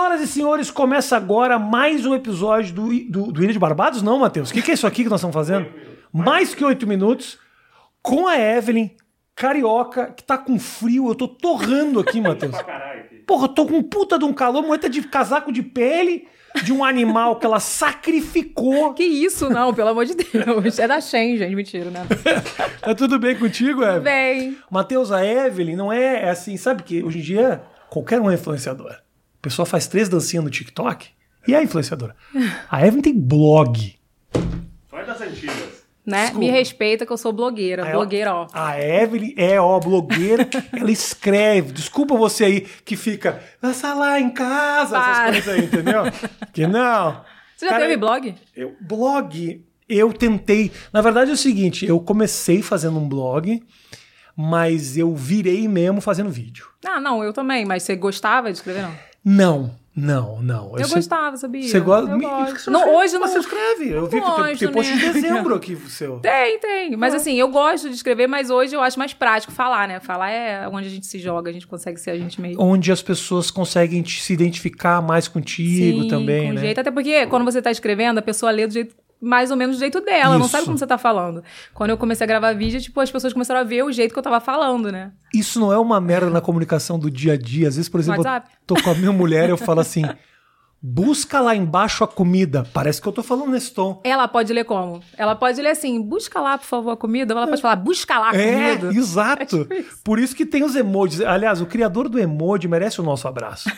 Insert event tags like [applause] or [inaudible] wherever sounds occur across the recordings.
Senhoras e senhores, começa agora mais um episódio do, do, do Ilha de Barbados? Não, Matheus. O que, que é isso aqui que nós estamos fazendo? Mais que oito minutos. Com a Evelyn, carioca, que tá com frio. Eu tô torrando aqui, Matheus. Porra, eu tô com puta de um calor, moeda de casaco de pele de um animal que ela sacrificou. Que isso, não, pelo amor de Deus. É da Shen, gente, mentira, né? [laughs] tá tudo bem contigo, Evelyn? Bem. Matheus, a Evelyn não é, é assim, sabe que hoje em dia qualquer um é influenciador. A pessoa faz três dancinhas no TikTok e é influenciadora. A Evelyn tem blog. Vai das antigas. Né? Desculpa. Me respeita que eu sou blogueira. Aí blogueira, ó. A Evelyn é, ó, blogueira. [laughs] ela escreve. Desculpa você aí que fica, passa lá em casa, Para. essas coisas aí, entendeu? que não. Você já Cara, teve blog? Eu, blog, eu tentei. Na verdade é o seguinte, eu comecei fazendo um blog, mas eu virei mesmo fazendo vídeo. Ah, não, eu também, mas você gostava de escrever, não? Não, não, não. Eu sei- gostava, sabia? Você gosta? Eu Me- gosto. você Não, escreve- hoje não. Você escreve. Eu vi que tem, Gosto, tem post de né? dezembro [laughs] aqui seu. Tem, tem. Mas assim, eu gosto de escrever, mas hoje eu acho mais prático falar, né? Falar é onde a gente se joga, a gente consegue ser a gente mesmo. Onde as pessoas conseguem se identificar mais contigo Sim, também, com né? jeito. Até porque quando você tá escrevendo, a pessoa lê do jeito mais ou menos do jeito dela, não Isso. sabe como você tá falando. Quando eu comecei a gravar vídeo, tipo, as pessoas começaram a ver o jeito que eu tava falando, né? Isso não é uma merda na comunicação do dia a dia. Às vezes, por exemplo, eu WhatsApp? tô com a minha mulher eu falo assim: busca lá embaixo a comida. Parece que eu tô falando nesse tom. Ela pode ler como? Ela pode ler assim, busca lá, por favor, a comida. Ou ela pode falar, busca lá a É, comida. exato. [laughs] É tipo isso. Por isso que tem os emojis. Aliás, o criador do emoji merece o nosso abraço.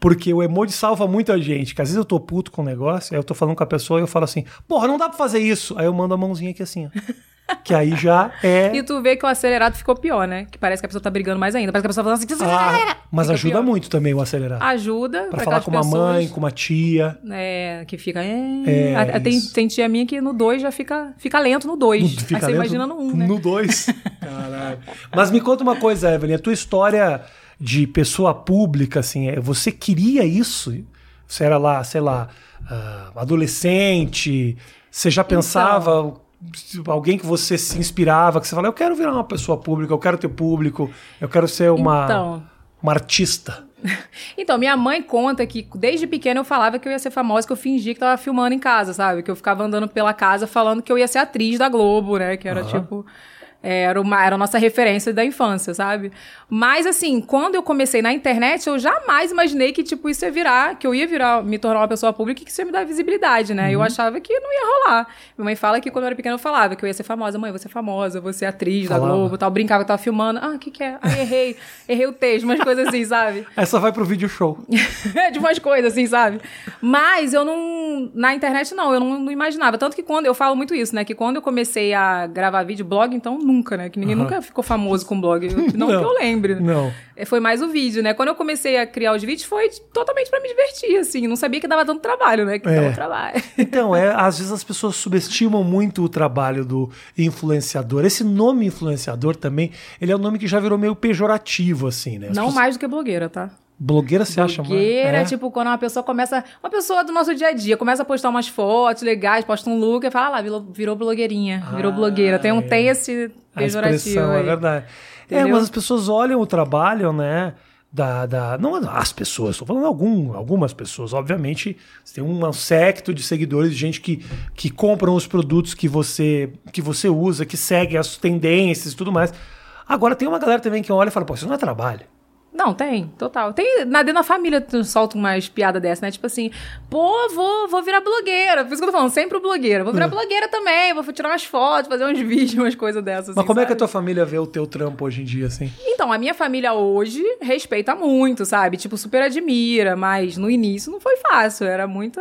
Porque o emoji salva muita gente. Que às vezes eu tô puto com o negócio, aí eu tô falando com a pessoa e eu falo assim, porra, não dá pra fazer isso. Aí eu mando a mãozinha aqui assim, ó. Que aí já [laughs] é. E tu vê que o acelerado ficou pior, né? Que parece que a pessoa tá brigando mais ainda. Parece que a pessoa tá falando assim. Ah, mas Fica ajuda pior. muito também o acelerar. Ajuda Pra pra falar com uma pessoas, mãe, com uma tia. É, que fica. É, É, A- tem, tem tia minha que no 2 já fica, fica lento no 2. Aí você imagina no 1, um, né? No 2. [laughs] Caralho. Mas me conta uma coisa, Evelyn. A tua história de pessoa pública, assim, é, você queria isso? Você era lá, sei lá, ah, adolescente? Você já Então. pensava... se Alguém que você se inspirava, que você fala, eu quero virar uma pessoa pública, eu quero ter público, eu quero ser uma, Então. uma artista. [laughs] Então, minha mãe conta que desde pequena eu falava que eu ia ser famosa, que eu fingia que tava filmando em casa, sabe? Que eu ficava andando pela casa falando que eu ia ser atriz da Globo, né? Que era Aham. tipo. Era, uma, era a nossa referência da infância, sabe? Mas, assim, quando eu comecei na internet, eu jamais imaginei que, tipo, isso ia virar, que eu ia virar, me tornar uma pessoa pública e que isso ia me dar visibilidade, né? Eu achava que não ia rolar. Minha mãe fala que quando eu era pequena eu falava que eu ia ser famosa. Mãe, vou ser famosa, vou ser atriz da. Globo, tal. Brincava que eu tava filmando. Ah, o que que é? Ah, errei. [laughs] Errei o texto, umas coisas assim, sabe? [laughs] Essa vai pro vídeo show. [laughs] de umas coisas, assim, sabe? Mas eu não. Na internet, não, eu não, não imaginava. Tanto que quando. Eu falo muito isso, né? Que quando eu comecei a gravar vídeo, blog, então nunca, né? Que ninguém Aham. nunca ficou famoso com blog. Não, [laughs] Não. que eu lembre. Não. É, Foi mais o vídeo, né? Quando eu comecei a criar os vídeos, foi totalmente pra me divertir, assim. Não sabia que dava tanto trabalho, né? Que É. dava trabalho. [laughs] Então, é, às vezes as pessoas subestimam muito o trabalho do influenciador. Esse nome influenciador também, ele é um nome que já virou meio pejorativo, assim, né? As Não pessoas- mais do que blogueira, tá? Blogueira você acha mais? Blogueira, É. tipo, quando uma pessoa começa. Uma pessoa do nosso dia a dia começa a postar umas fotos legais, posta um look e fala, ah lá, virou, virou blogueirinha, virou Ah, blogueira. Tem, um, é. tem esse A pejorativo. expressão, é aí. verdade. É, Entendeu? mas as pessoas olham o trabalho, né? Da, da, não as pessoas, estou falando algum, algumas pessoas. Obviamente, você tem um secto de seguidores, de gente que, que compram os produtos que você, que você usa, que segue as tendências e tudo mais. Agora, tem uma galera também que olha e fala, pô, isso não é trabalho. Não, tem, total. Tem, na, dentro da família tu solta umas piadas dessa, né? Tipo assim, pô, vou, vou virar blogueira. Por isso que eu tô falando, sempre blogueira. Vou virar blogueira também, vou tirar umas fotos, fazer uns [laughs] vídeos, umas coisas dessas. Mas assim, como é que a sabe? tua família vê o teu trampo hoje em dia, assim? Então, a minha família hoje respeita muito, sabe? Tipo, super admira, mas no início não foi fácil, era muita.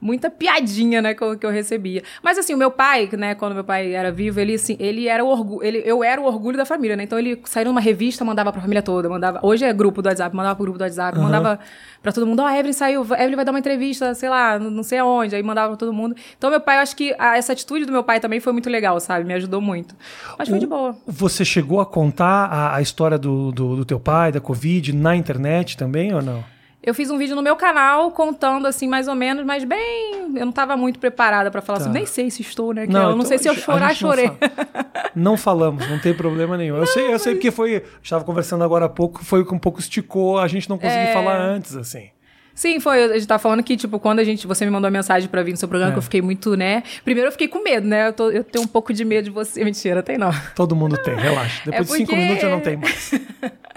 Muita piadinha, né, que eu, que eu recebia. Mas assim, o meu pai, né, quando meu pai era vivo, ele assim, ele era o orgulho, ele, eu era o orgulho da família, né? Então ele saiu numa revista, mandava pra família toda, mandava. Hoje é grupo do WhatsApp, mandava pro grupo do WhatsApp, Aham. mandava pra todo mundo, ó, a Evelyn saiu, a Evelyn vai dar uma entrevista, sei lá, não sei aonde, aí mandava pra todo mundo. Então meu pai, eu acho que a- essa atitude do meu pai também foi muito legal, sabe? Me ajudou muito. Mas foi de boa. Você chegou a contar a, a história do, do, do teu pai, da Covid, na internet também ou não? Eu fiz um vídeo no meu canal contando assim, mais ou menos, mas bem. Eu não tava muito preparada pra falar Tá. assim. Nem sei se estou, né? Não, eu não então sei se eu a chorar, não chorei. fala. Não falamos, não tem problema nenhum. eu sei, eu sei porque foi. A gente tava conversando agora há pouco, foi que um pouco esticou, a gente não conseguiu É. falar antes, assim. Sim, foi. A gente tá falando que, tipo, quando a gente. Você me mandou a mensagem pra vir no seu programa, É. que eu fiquei muito, né? Primeiro eu fiquei com medo, né? Eu, tô- eu tenho um pouco de medo de você. [laughs] Mentira, tem não. Todo mundo tem, relaxa. Depois de cinco É porque- minutos já não tem mais. [laughs]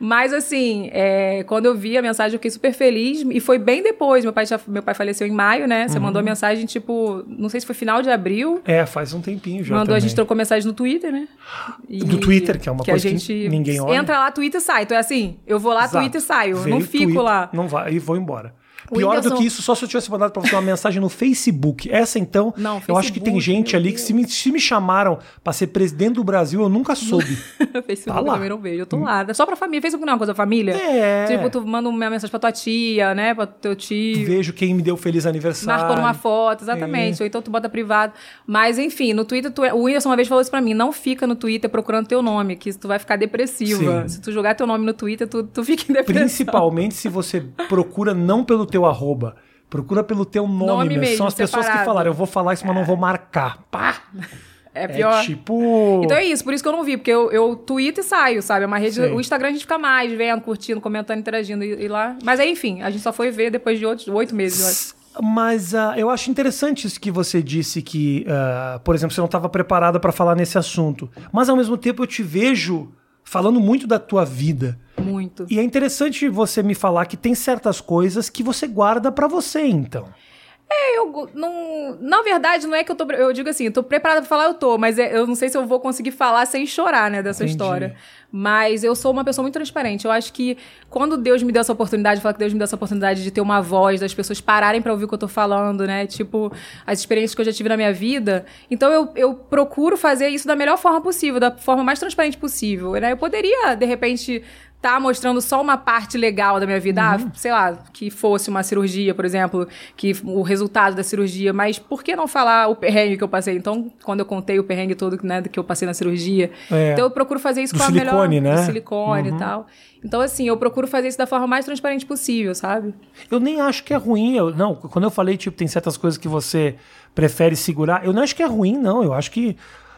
Mas assim, é, quando eu vi a mensagem, eu fiquei super feliz. E foi bem depois. Meu pai, já, meu pai faleceu em maio, né? Uhum. Você mandou a mensagem, tipo, não sei se foi final de abril. É, faz um tempinho já. mandou, a também. gente trocou mensagem no Twitter, né? E- Do Twitter, que é uma coisa a que gente ninguém olha. Entra lá, Twitter e sai. Então é assim, eu vou lá, Exato. Twitter e saio. Veio não fico Twitter, lá. Não vai, e vou embora. Pior do que isso, só se eu tivesse mandado pra você uma mensagem no Facebook. Essa, então, Não, eu acho que tem Facebook, gente ali que se me, se me chamaram pra ser presidente do Brasil, eu nunca soube. [laughs] Facebook Tá eu lá. também não vejo. Eu tô lá. É só pra família. Facebook não é uma coisa da família? É. Tipo, tu manda uma mensagem pra tua tia, né? Pra teu tio. Vejo quem me deu feliz aniversário. Marcou numa foto, exatamente. Ou então tu bota privado. Mas, enfim, no Twitter, tu, é, o Whindersson uma vez falou isso pra mim: não fica no Twitter procurando teu nome, que tu vai ficar depressiva. Sim. Se tu jogar teu nome no Twitter, tu, tu fica em depressão. Principalmente se você procura não pelo teu arroba, procura pelo teu nome, Nome mesmo. São as pessoas que separado. falaram, eu vou falar isso, mas não vou marcar. Pá! É pior. É tipo... Então é isso, por isso que eu não vi, porque eu, eu tweeto e saio, sabe? É uma rede. Sim. O Instagram a gente fica mais vendo, curtindo, comentando, interagindo e, e lá. Mas aí, enfim, a gente só foi ver depois de oito, oito meses, eu acho. Mas ah, eu acho interessante isso que você disse que, ah, por exemplo, você não estava preparada para falar nesse assunto. Mas ao mesmo tempo eu te vejo falando muito da tua vida. E é interessante você me falar que tem certas coisas que você guarda para você, então. Eu go- não. Na verdade, não é que eu tô. Eu digo assim, eu tô preparada pra falar, eu tô, mas é- eu não sei se eu vou conseguir falar sem chorar, né, dessa Entendi. história. Mas eu sou uma pessoa muito transparente. Eu acho que quando Deus me deu essa oportunidade, falar que Deus me deu essa oportunidade de ter uma voz, das pessoas pararem pra ouvir o que eu tô falando, né? Tipo, as experiências que eu já tive na minha vida. Então eu, eu procuro fazer isso da melhor forma possível, da forma mais transparente possível. Né? Eu poderia, de repente. Tá mostrando só uma parte legal da minha vida, ah, sei lá, que fosse uma cirurgia, por exemplo, que o resultado da cirurgia, mas por que não falar o perrengue que eu passei? Então, quando eu contei o perrengue todo né, que eu passei na cirurgia, É. então eu procuro fazer isso Do com a silicone, melhor né? silicone e tal. Então, assim, eu procuro fazer isso da forma mais transparente possível, sabe? Eu nem acho que é ruim. Eu, não, quando eu falei, tipo, tem certas coisas que você prefere segurar, eu não acho que é ruim, não. Eu acho que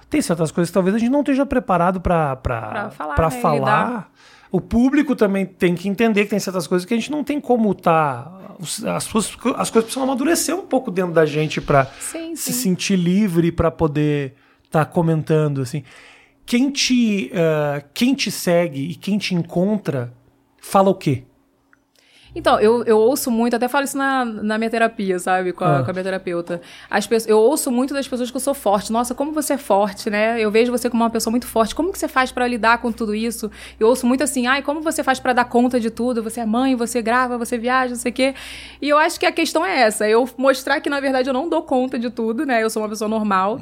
tem certas coisas que talvez a gente não esteja preparado para Pra falar, pra né, falar. O público também tem que entender que tem certas coisas que a gente não tem como tá. As, suas- as coisas precisam amadurecer um pouco dentro da gente para se sim. sentir livre para poder estar comentando assim. Quem te, ah, quem te segue e quem te encontra fala o quê? Então, eu, eu ouço muito, até falo isso na, na minha terapia, sabe? Com a, Ah. com a minha terapeuta. As pessoas, eu ouço muito das pessoas que eu sou forte. Nossa, como você é forte, né? Eu vejo você como uma pessoa muito forte. Como que você faz pra lidar com tudo isso? Eu ouço muito assim, ai, como você faz pra dar conta de tudo? Você é mãe, você grava, você viaja, não sei o quê. E eu acho que a questão é essa, eu mostrar que, na verdade, eu não dou conta de tudo, né? Eu sou uma pessoa normal.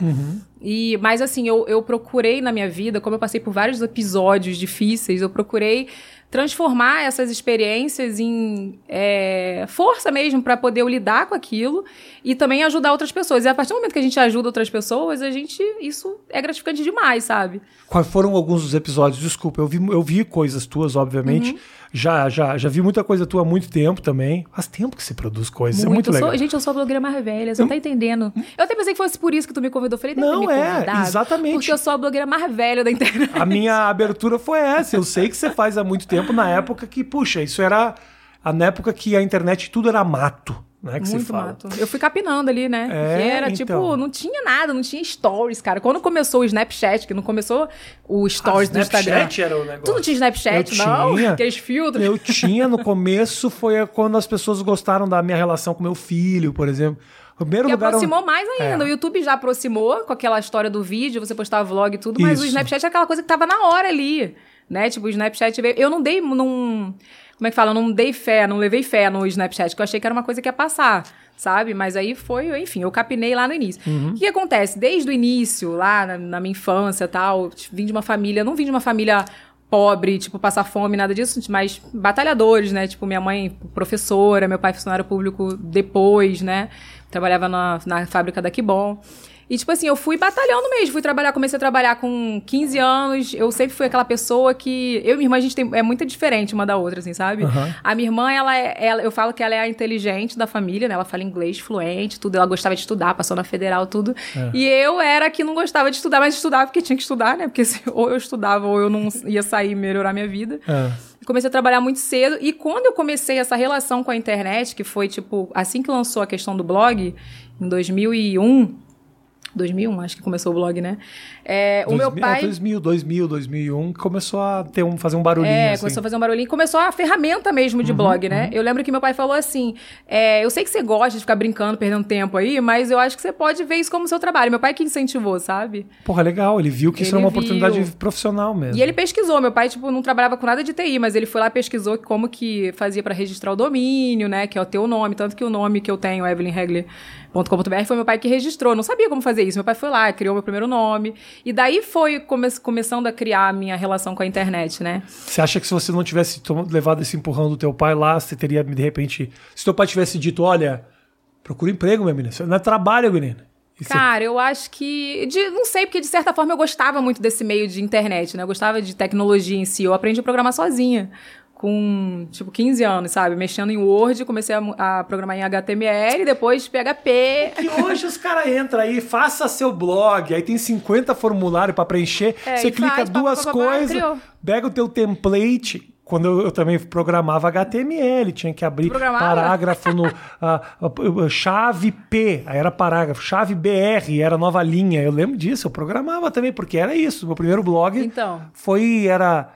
E, mas assim, eu, eu procurei na minha vida, como eu passei por vários episódios difíceis, eu procurei transformar essas experiências em é, força mesmo para poder lidar com aquilo e também ajudar outras pessoas. E a partir do momento que a gente ajuda outras pessoas, a gente isso é gratificante demais, sabe? Quais foram alguns dos episódios? Desculpa, eu vi, eu vi coisas tuas, obviamente. Uhum. Já, já, já vi muita coisa tua há muito tempo também. Faz tempo que você produz coisas, é muito legal. sou, gente, eu sou a blogueira mais velha, você não tá entendendo. Eu até pensei que fosse por isso que tu me convidou. Eu falei, Não, é, exatamente. Porque eu sou a blogueira mais velha da internet. A minha abertura foi essa. Eu sei que você faz há muito tempo, na época que, puxa, isso era. Na época que a internet tudo era mato, né? Que se Muito fala. mato. Eu fui capinando ali, né? É, que era então. tipo, não tinha nada, não tinha stories, cara. Quando começou o Snapchat, que não começou o stories Ah, do Instagram. Snapchat era o negócio. Tu não tinha Snapchat, Eu não? tinha. [laughs] Aqueles filtros. Eu tinha no [laughs] começo, foi quando as pessoas gostaram da minha relação com meu filho, por exemplo. O primeiro Que lugar. aproximou onde- mais ainda. É. O YouTube já aproximou com aquela história do vídeo, você postava vlog e tudo, mas Isso. o Snapchat é aquela coisa que tava na hora ali. Né? Tipo, o Snapchat veio. Eu não dei. Não, como é que fala? Eu não dei fé, não levei fé no Snapchat, que eu achei que era uma coisa que ia passar, sabe? Mas aí foi, enfim, eu capinei lá no início. Uhum. O que acontece? Desde o início, lá na, na minha infância e tal, vim de uma família. Não vim de uma família pobre, tipo, passar fome, nada disso, mas batalhadores, né? Tipo, minha mãe professora, meu pai funcionário público depois, né? Trabalhava na, na fábrica da Kibon. E, tipo assim, eu fui batalhando mesmo. Fui trabalhar, comecei a trabalhar com 15 anos. Eu sempre fui aquela pessoa que. Eu e minha irmã, a gente tem, é muito diferente uma da outra, assim, sabe? Aham. A minha irmã, ela é. Ela, eu falo que ela é a inteligente da família, né? Ela fala inglês fluente, tudo. Ela gostava de estudar, passou na federal, tudo. É. E eu era a que não gostava de estudar, mas estudava porque tinha que estudar, né? Porque [laughs] se- ou eu estudava ou eu não ia sair e melhorar minha vida. É. Comecei a trabalhar muito cedo. E quando eu comecei essa relação com a internet, que foi, tipo, assim que lançou a questão do blog, em 2001. 2001, acho que começou o blog, né? É, o meu 2000, pai. É 2000, 2000, 2001, começou a ter um, fazer um barulhinho. É, assim. começou a fazer um barulhinho. Começou a ferramenta mesmo de blog, né? Eu lembro que meu pai falou assim: é, eu sei que você gosta de ficar brincando, perdendo tempo aí, mas eu acho que você pode ver isso como seu trabalho. Meu pai que incentivou, sabe? Porra, legal. Ele viu que isso Ele era uma oportunidade viu. profissional mesmo. E ele pesquisou. Meu pai, tipo, não trabalhava com nada de TI, mas ele foi lá e pesquisou como que fazia pra registrar o domínio, né? Que é o teu nome. Tanto que o nome que eu tenho, evelynregler.com.br, foi meu pai que registrou. Não sabia como fazer isso. Meu pai foi lá, criou meu primeiro nome. E daí foi come começando a criar a minha relação com a internet, né? Você acha que se você não tivesse levado esse empurrão do teu pai lá, você teria, de repente. Se teu pai tivesse dito, olha, procura emprego, minha menina. Isso não é trabalho, menina. Você- Cara, eu acho que. de- não sei, porque de certa forma eu gostava muito desse meio de internet, né? Eu gostava de tecnologia em si. Eu aprendi a programar sozinha. Com, tipo, 15 anos, sabe? Mexendo em Word, comecei a, a programar em HTML, depois PHP. E hoje os caras entram aí, faça seu blog, aí tem 50 formulários pra preencher, É, você clica faz, duas coisas, pega o teu template. Quando eu, eu também programava HTML, tinha que abrir Programava? parágrafo no [laughs] ah, chave P, aí era parágrafo, chave BR, era nova linha. Eu lembro disso, eu programava também, porque era isso. Meu primeiro blog Então. foi era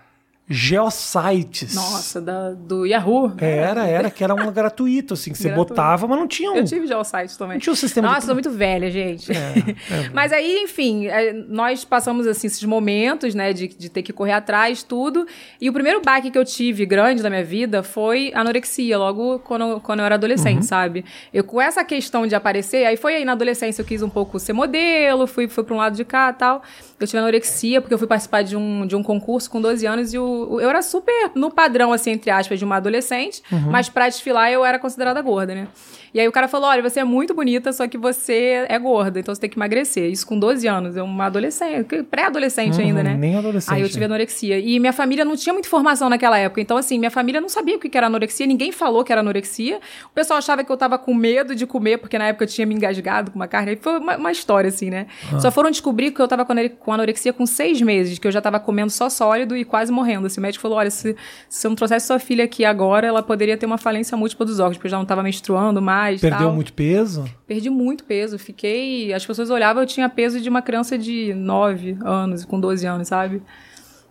Geosites. Nossa, da, do Yahoo. Era, era, que era um [laughs] gratuito, assim, que você Gratuito. botava, mas não tinha um. Eu tive site também. Não tinha um sistema de- Nossa, sou muito velha, gente. é. [laughs] Mas aí, enfim, é, nós passamos assim esses momentos, né, de, de ter que correr atrás, tudo. E o primeiro baque que eu tive grande na minha vida foi anorexia, logo quando, quando eu era adolescente, Uhum. sabe? Eu com essa questão de aparecer, aí foi aí na adolescência eu quis um pouco ser modelo, fui, fui pra um lado de cá e tal. Eu tive anorexia porque eu fui participar de um, de um concurso com 12 anos e o, eu era super no padrão, assim, entre aspas, de uma adolescente, Uhum. mas pra desfilar eu era considerada gorda, né? E aí o cara falou: olha, você é muito bonita, só que você é gorda, então você tem que emagrecer. Isso com 12 anos, eu uma adolescente, pré-adolescente Uhum, ainda, né? nem adolescente, Aí eu tive né? anorexia. E minha família não tinha muita informação naquela época. Então, assim, minha família não sabia o que era anorexia, ninguém falou que era anorexia. O pessoal achava que eu tava com medo de comer, porque na época eu tinha me engasgado com uma carne. Aí Foi uma, uma história, assim, né? Ah. Só foram descobrir que eu tava com anorexia com seis meses, que eu já tava comendo só sólido e quase morrendo. Assim, o médico falou: olha, se, se você não trouxesse sua filha aqui agora, ela poderia ter uma falência múltipla dos órgãos, porque eu já não tava menstruando mais. Perdeu tal. muito peso? Perdi muito peso. Fiquei. As pessoas olhavam, eu tinha peso de uma criança de 9 anos, com 12 anos, sabe?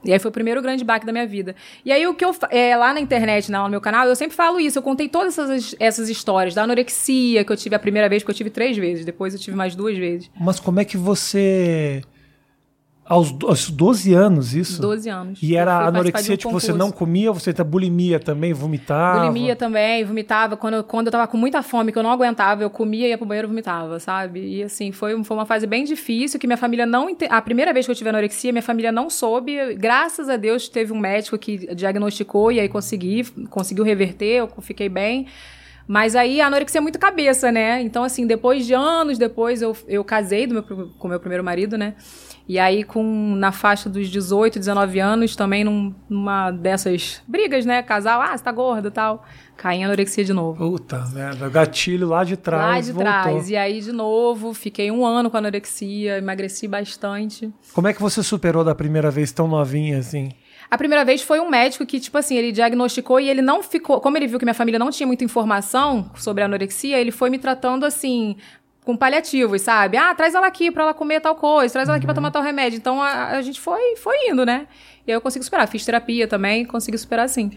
E aí foi o primeiro grande baque da minha vida. E aí o que eu. É, lá na internet, lá no meu canal, eu sempre falo isso. Eu contei todas essas, essas histórias da anorexia que eu tive a primeira vez, porque eu tive três vezes. Depois eu tive mais duas vezes. Mas como é que você. Aos, aos 12 anos, isso? 12 anos. E era anorexia, um tipo, você não comia, você tá bulimia também, vomitava. Bulimia também, vomitava. Quando eu, quando eu tava com muita fome, que eu não aguentava, eu comia, ia pro banheiro e vomitava, sabe? E assim, foi, foi uma fase bem difícil, que minha família não... A primeira vez que eu tive anorexia, minha família não soube. Graças a Deus, teve um médico que diagnosticou e aí consegui, conseguiu reverter, eu fiquei bem. Mas aí a anorexia é muito cabeça, né? Então, assim, depois de anos depois, eu, eu casei do meu, com meu primeiro marido, né? E aí, com, na faixa dos 18, 19 anos, também num- numa dessas brigas, né? Casal, ah, você tá gorda e tal. Caí em anorexia de novo. Puta merda, gatilho lá de Lá trás de voltou. trás. E aí, de novo, fiquei um ano com anorexia, emagreci bastante. Como é que você superou da primeira vez tão novinha assim? A primeira vez foi um médico que, tipo assim, ele diagnosticou e ele não ficou. Como ele viu que minha família não tinha muita informação sobre a anorexia, ele foi me tratando assim. Com paliativos, sabe? Ah, traz ela aqui pra ela comer tal coisa, traz ela aqui pra tomar tal remédio. Então a, a gente foi, foi indo, né? E aí eu consegui superar. Fiz terapia também, consegui superar sim.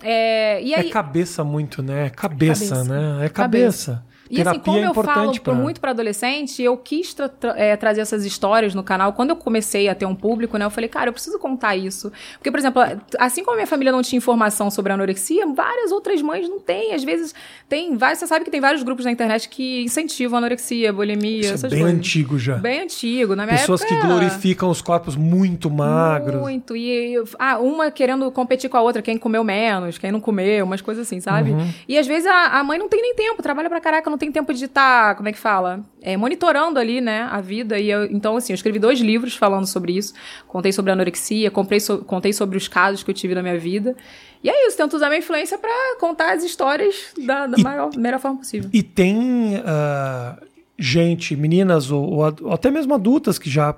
É, e aí, É cabeça muito, né? É cabeça, Cabeça. né? É cabeça. E assim, Terapia como é eu falo pra... muito para adolescente, eu quis tra- tra- é, trazer essas histórias no canal. Quando eu comecei a ter um público, né, eu falei, cara, eu preciso contar isso. Porque, por exemplo, assim como a minha família não tinha informação sobre a anorexia, várias outras mães não têm. Às vezes, tem vários, você sabe que tem vários grupos na internet que incentivam a anorexia, bulimia, Isso é essas bem coisas. antigo já. Bem antigo. Na minha Pessoas que época, glorificam os corpos muito magros. muito. E ah, uma querendo competir com a outra, quem comeu menos, quem não comeu, umas coisas assim, sabe? Uhum. E às vezes a, a mãe não tem nem tempo, trabalha pra caraca, não tem tempo de estar, como é que fala? É, monitorando ali, né, a vida. E eu- então, assim, eu escrevi dois livros falando sobre isso. Contei sobre a anorexia, comprei so- contei sobre os casos que eu tive na minha vida. E é isso, tento usar minha influência pra contar as histórias da, da maior, melhor forma possível. E tem ah, gente, meninas ou, ou ou até mesmo adultas que já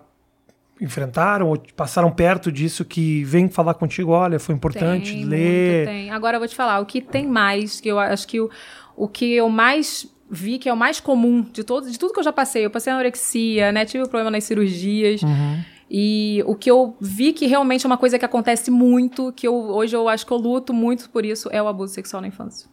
enfrentaram ou passaram perto disso que vêm falar contigo, olha, foi importante Tem, ler. muito, tem. Agora eu vou te falar, o que tem mais, que eu acho que o, o que eu mais vi que é o mais comum de todo, de tudo que eu já passei. Eu passei anorexia, né? Tive problema nas cirurgias. Uhum. E o que eu vi que realmente é uma coisa que acontece muito, que eu, hoje eu acho que eu luto muito por isso, é o abuso sexual na infância.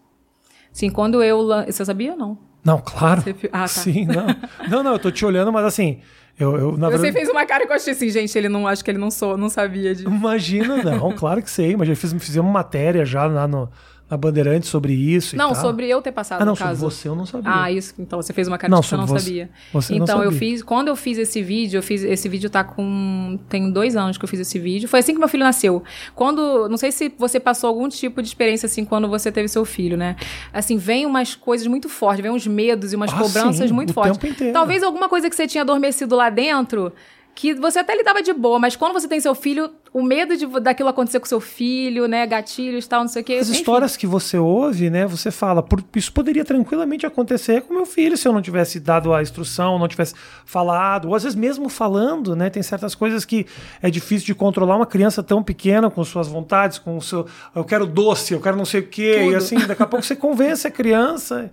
Sim, quando eu. Você sabia ou não? Não, claro. Você ah, tá. [laughs] Sim, não. Não, não, eu tô te olhando, mas assim, eu, eu na Você verdade. fez uma cara que eu achei assim, gente, ele não. Acho que ele não sou, não sabia de. Imagina, não, claro que sei, mas já fiz, fizemos matéria já lá no, na Bandeirante sobre isso. e Não, sobre eu ter passado, Ah, não, sobre você eu não sabia. Ah, isso. Então você fez uma cara Não, que eu não você- sabia. você não então eu sabia. fiz, quando eu fiz esse vídeo, eu fiz esse vídeo tá com tem dois anos que eu fiz esse vídeo. Foi assim que meu filho nasceu. Quando, não sei se você passou algum tipo de experiência assim quando você teve seu filho, né? Assim vem umas coisas muito fortes, vem uns medos e umas Ah, cobranças sim, muito fortes. tempo inteiro. Talvez alguma coisa que você tinha adormecido lá dentro. Que você até lidava de boa, mas quando você tem seu filho, o medo de daquilo acontecer com seu filho, né? Gatilhos e tal, não sei o quê. As enfim. histórias que você ouve, né? Você fala, "Por- isso poderia tranquilamente acontecer com meu filho se eu não tivesse dado a instrução, não tivesse falado, ou às vezes mesmo falando, né? Tem certas coisas que é difícil de controlar uma criança tão pequena com suas vontades, com o seu, eu quero doce, eu quero não sei o quê, e Tudo. assim, daqui a pouco você convence a criança.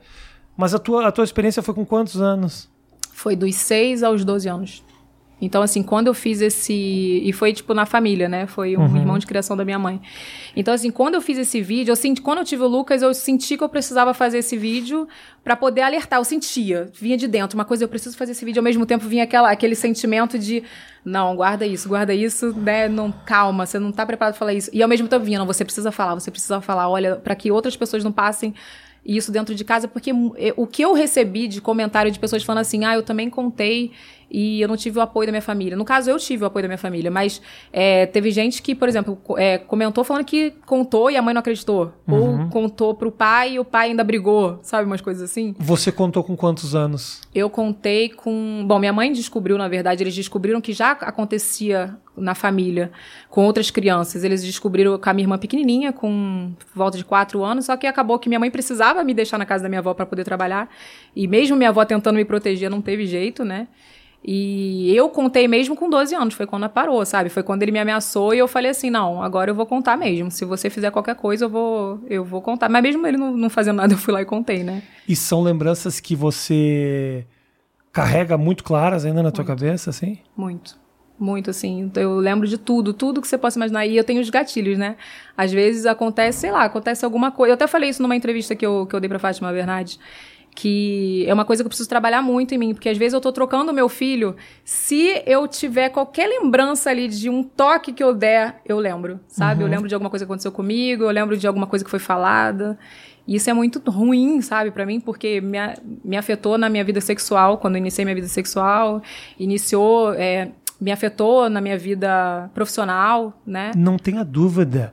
Mas a tua, a tua experiência foi com quantos anos? Foi dos 6 aos 12 anos. Então, assim, quando eu fiz esse. E foi, tipo, na família, né? Foi um irmão de criação da minha mãe. Então, assim, quando eu fiz esse vídeo, eu senti, quando eu tive o Lucas, eu senti que eu precisava fazer esse vídeo pra poder alertar. Eu sentia, vinha de dentro. Uma coisa, eu preciso fazer esse vídeo, ao mesmo tempo vinha aquela, aquele sentimento de. Não, guarda isso, guarda isso, né? Não, calma, você não tá preparado pra falar isso. E ao mesmo tempo vinha, não, você precisa falar, você precisa falar, olha, pra que outras pessoas não passem isso dentro de casa, porque eh, o que eu recebi de comentário de pessoas falando assim, ah, eu também contei e eu não tive o apoio da minha família. No caso, eu tive o apoio da minha família, mas eh, teve gente que, por exemplo, eh, comentou falando que contou e a mãe não acreditou. Ou contou pro pai e o pai ainda brigou, sabe? Umas coisas assim. Você contou com quantos anos? Eu contei com. Bom, minha mãe descobriu, na verdade, eles descobriram que já acontecia na família com outras crianças. Eles descobriram com a minha irmã pequenininha, com volta de quatro anos, só que acabou que minha mãe precisava me deixar na casa da minha avó para poder trabalhar. E mesmo minha avó tentando me proteger, não teve jeito, né? E eu contei mesmo com 12 anos, foi quando ela parou, sabe? Foi quando ele me ameaçou e eu falei assim: não, agora eu vou contar mesmo. Se você fizer qualquer coisa, eu vou, eu vou contar. Mas mesmo ele não, não fazendo nada, [laughs] eu fui lá e contei, né? E são lembranças que você carrega muito claras ainda na tua cabeça, assim? Muito. Muito, assim. Então, Eu lembro de tudo, tudo que você possa imaginar. E eu tenho os gatilhos, né? Às vezes acontece, sei lá, acontece alguma coisa. Eu até falei isso numa entrevista que eu, que eu dei pra Fátima Bernardes. Que é uma coisa que eu preciso trabalhar muito em mim, porque às vezes eu tô trocando o meu filho. Se eu tiver qualquer lembrança ali de um toque que eu der, eu lembro, sabe? Eu lembro de alguma coisa que aconteceu comigo, eu lembro de alguma coisa que foi falada. E isso é muito ruim, sabe, pra mim, porque me, me afetou na minha vida sexual, quando eu iniciei minha vida sexual, iniciou, é, me afetou na minha vida profissional, né? Não tenha dúvida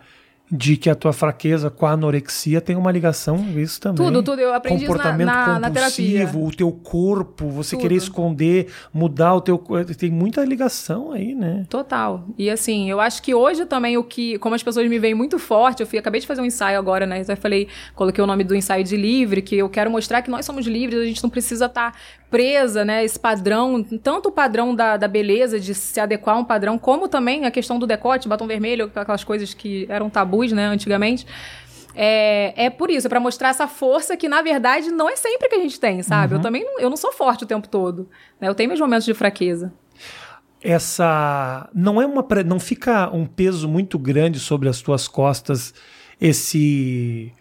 de que a tua fraqueza com a anorexia tem uma ligação isso também. Tudo, tudo. Eu aprendi na- Comportamento na- na compulsivo, terapia. o teu corpo, você Tudo. querer esconder, mudar o teu corpo. Tem muita ligação aí, né? Total. E assim, eu acho que hoje também o que, como as pessoas me veem muito forte, eu fui, acabei de fazer um ensaio agora, né? Eu falei, coloquei o nome do ensaio de livre, que eu quero mostrar que nós somos livres, a gente não precisa estar presa, né? Esse padrão, tanto o padrão da, da beleza, de se adequar a um padrão, como também a questão do decote, batom vermelho, aquelas coisas que eram tabus, né, antigamente. É, é por isso, é pra mostrar essa força que, na verdade, não é sempre que a gente tem, sabe? Eu também não, eu não sou forte o tempo todo. Né? Eu tenho meus momentos de fraqueza. essa não é uma não fica um peso muito grande sobre as tuas costas esse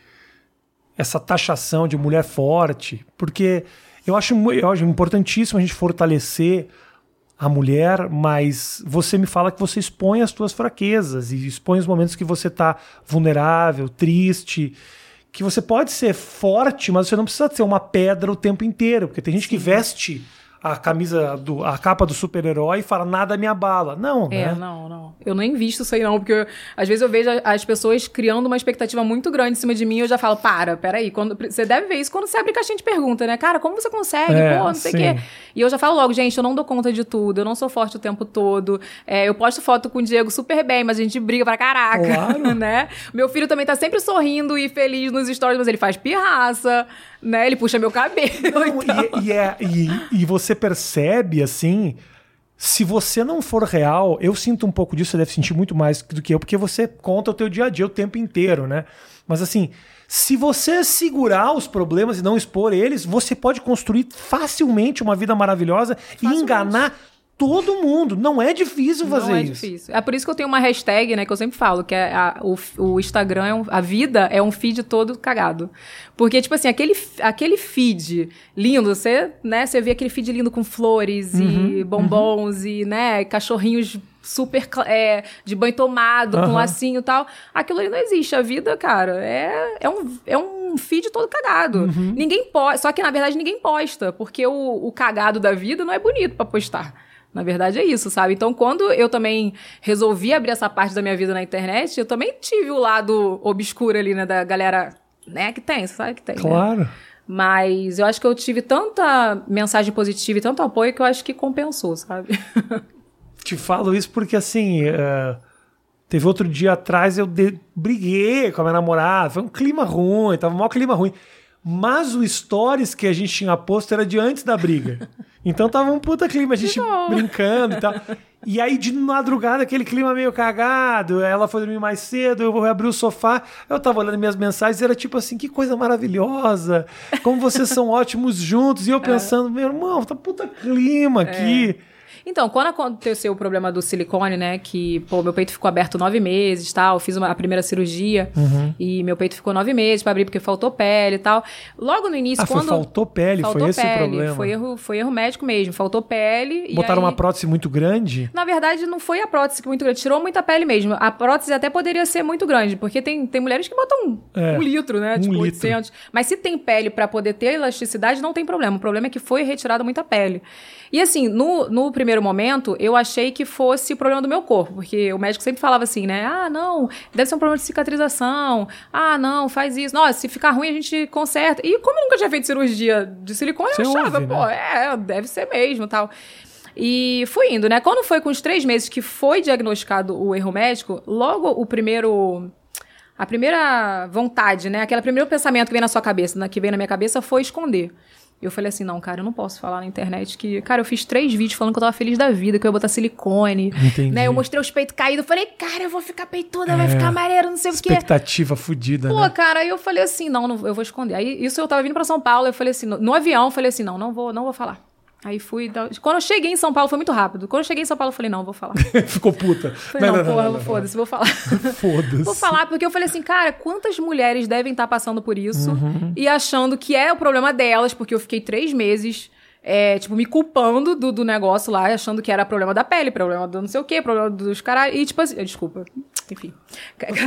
essa taxação de mulher forte, porque eu acho, eu acho importantíssimo a gente fortalecer a mulher, mas você me fala que você expõe as tuas fraquezas e expõe os momentos que você está vulnerável, triste, que você pode ser forte, mas você não precisa ser uma pedra o tempo inteiro, porque tem gente que veste a camisa, do, a capa do super-herói e fala nada me abala. Não, É, né? não, não. Eu nem visto isso aí, não, porque eu- às vezes eu vejo as pessoas criando uma expectativa muito grande em cima de mim e eu já falo, para, peraí. Quando, você deve ver isso quando você abre caixinha de pergunta, né? Cara, como você consegue? É, Pô, não sei o quê. E eu já falo logo, gente, eu não dou conta de tudo, eu não sou forte o tempo todo. É, eu posto foto com o Diego super bem, mas a gente briga pra caraca, Claro. [laughs] né? Meu filho também tá sempre sorrindo e feliz nos stories, mas ele faz pirraça, né? Ele puxa meu cabelo. [laughs] Não, então. e, e é- e- e você percebe, assim, se você não for real, eu sinto um pouco disso, você deve sentir muito mais do que eu, porque você conta o teu dia a dia o tempo inteiro, né? Mas assim, se você segurar os problemas e não expor eles, você pode construir facilmente uma vida maravilhosa e enganar todo mundo. Não é difícil fazer não é isso. difícil. É por isso que eu tenho uma hashtag, né, que eu sempre falo, que é a- o, o Instagram, é um- a vida é um feed todo cagado. Porque, tipo assim, aquele, aquele feed lindo, você, né, você vê aquele feed lindo com flores Uhum, e bombons e, né, cachorrinhos super é, de banho tomado, com Aham. lacinho e tal. Aquilo ali não existe. A vida, cara, é, é, um, é um feed todo cagado. Uhum. Ninguém posta. Só que, na verdade, ninguém posta, porque o, o cagado da vida não é bonito pra postar. Na verdade é isso, sabe? Então, quando eu também resolvi abrir essa parte da minha vida na internet, eu também tive o lado obscuro ali, né, da galera, né, que tem, você sabe que tem, né? Claro. Mas eu acho que eu tive tanta mensagem positiva e tanto apoio que eu acho que compensou, sabe? [laughs] Te falo isso porque, assim, é, teve outro dia atrás eu de- briguei com a minha namorada, foi um clima ruim, tava um maior clima ruim. Mas o stories que a gente tinha posto era de antes da briga. [laughs] Então tava um puta clima, a gente brincando e tal. [laughs] E aí, de madrugada, aquele clima meio cagado, ela foi dormir mais cedo, eu vou abrir o sofá, eu tava olhando minhas mensagens, era tipo assim, que coisa maravilhosa, como vocês são [laughs] ótimos juntos, e eu pensando, meu irmão, tá puta clima aqui. Então, quando aconteceu o problema do silicone, né? Que, pô, meu peito ficou aberto nove meses tal. Fiz uma, a primeira cirurgia Uhum. e meu peito ficou nove meses pra abrir porque faltou pele e tal. Logo no início, Ah, foi, quando. faltou pele, faltou foi esse pele, o problema. Foi erro, foi erro médico mesmo. Faltou pele. e Botaram aí- uma prótese muito grande? Na verdade, não foi a prótese que muito grande, tirou muita pele mesmo. A prótese até poderia ser muito grande, porque tem, tem mulheres que botam um, É, um litro, né? um tipo, litro. 800. Mas se tem pele pra poder ter elasticidade, não tem problema. O problema é que foi retirada muita pele. E assim, no, no primeiro momento, eu achei que fosse o problema do meu corpo, porque o médico sempre falava assim, né? Ah, não, deve ser um problema de cicatrização. Ah, não, faz isso. Nossa, se ficar ruim, a gente conserta. E como eu nunca tinha feito cirurgia de silicone, Você eu achava, ouve, pô, né? é, deve ser mesmo tal. E fui indo, né? Quando foi com os três meses que foi diagnosticado o erro médico, logo o primeiro. A primeira vontade, né? Aquele primeiro pensamento que vem na sua cabeça, né, que vem na minha cabeça, foi esconder. Eu falei assim, não, cara, eu não posso falar na internet que... Cara, eu fiz três vídeos falando que eu tava feliz da vida, que eu ia botar silicone. Entendi. Né? Eu mostrei os peitos caídos. Falei, cara, eu vou ficar peituda, vai ficar maneiro, não sei o quê. Expectativa fodida, Pô, né? cara, aí eu falei assim, não, não, eu vou esconder. Aí isso eu tava vindo pra São Paulo, eu falei assim, no, no avião, eu falei assim, não, não vou, não vou falar. Aí fui. dar- Quando eu cheguei em São Paulo, foi muito rápido. Quando eu cheguei em São Paulo, eu falei, não, vou falar. [laughs] Ficou puta. [laughs] Falei, não, porra, foda-se, vou falar. [laughs] Foda-se. Vou falar, porque eu falei assim, cara, quantas mulheres devem estar passando por isso Uhum. e achando que é o problema delas, porque eu fiquei três meses. É, tipo, me culpando do, do negócio lá, achando que era problema da pele, problema do não sei o quê, problema dos caralho. E, tipo assim, desculpa. Enfim.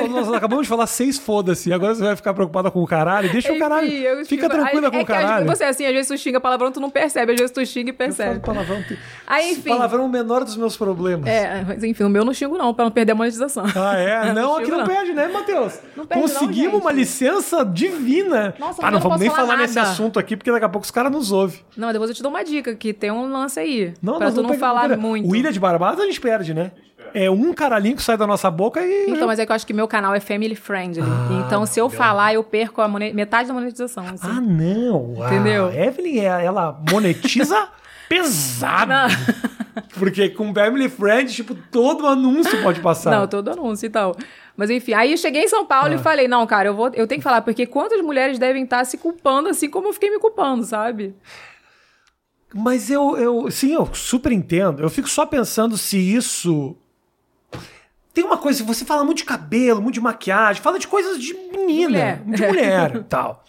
Nós acabamos de falar seis foda-se. Agora você vai ficar preocupada com o caralho. Deixa o caralho. Enfim, eu Fica tranquila aí- com é o que vezes caralho. você, assim, às vezes tu xinga palavrão, tu não percebe. Às vezes tu xinga e Eu percebe. palavrão. Aí, enfim. Palavrão é o menor dos meus problemas. É, mas enfim, o meu não xingo não, pra não perder a monetização. Ah, é? [laughs] Não, aqui xingo não, perde, né, Matheus? Não perde não, Conseguimos gente. uma licença divina. Nossa, ah, não eu não vamos nem falar falar nesse assunto aqui, porque daqui a pouco os caras nos ouvem. Não, depois eu te dou uma dica, que tem um lance aí. Não, pra tu não falar muito. O Ilha de Barbados a gente perde, né? É um caralhinho que sai da nossa boca e. Então, mas é que eu acho que meu canal é family friendly. Ah, então, se eu falar, eu perco a mone- metade da monetização. assim. Ah, não. Entendeu? A Evelyn, é- ela monetiza [laughs] pesado. Porque com Family Friend, tipo, todo anúncio pode passar. Não, todo anúncio e tal. Mas enfim, aí eu cheguei em São Paulo Ah. e falei, não, cara, eu, vou, eu tenho que falar, porque quantas mulheres devem estar se culpando assim como eu fiquei me culpando, sabe? Mas eu, eu. Sim, eu super entendo. Eu fico só pensando se isso. Tem uma coisa, você fala muito de cabelo, muito de maquiagem, fala de coisas de menina, Mulher. de mulher [laughs] e tal.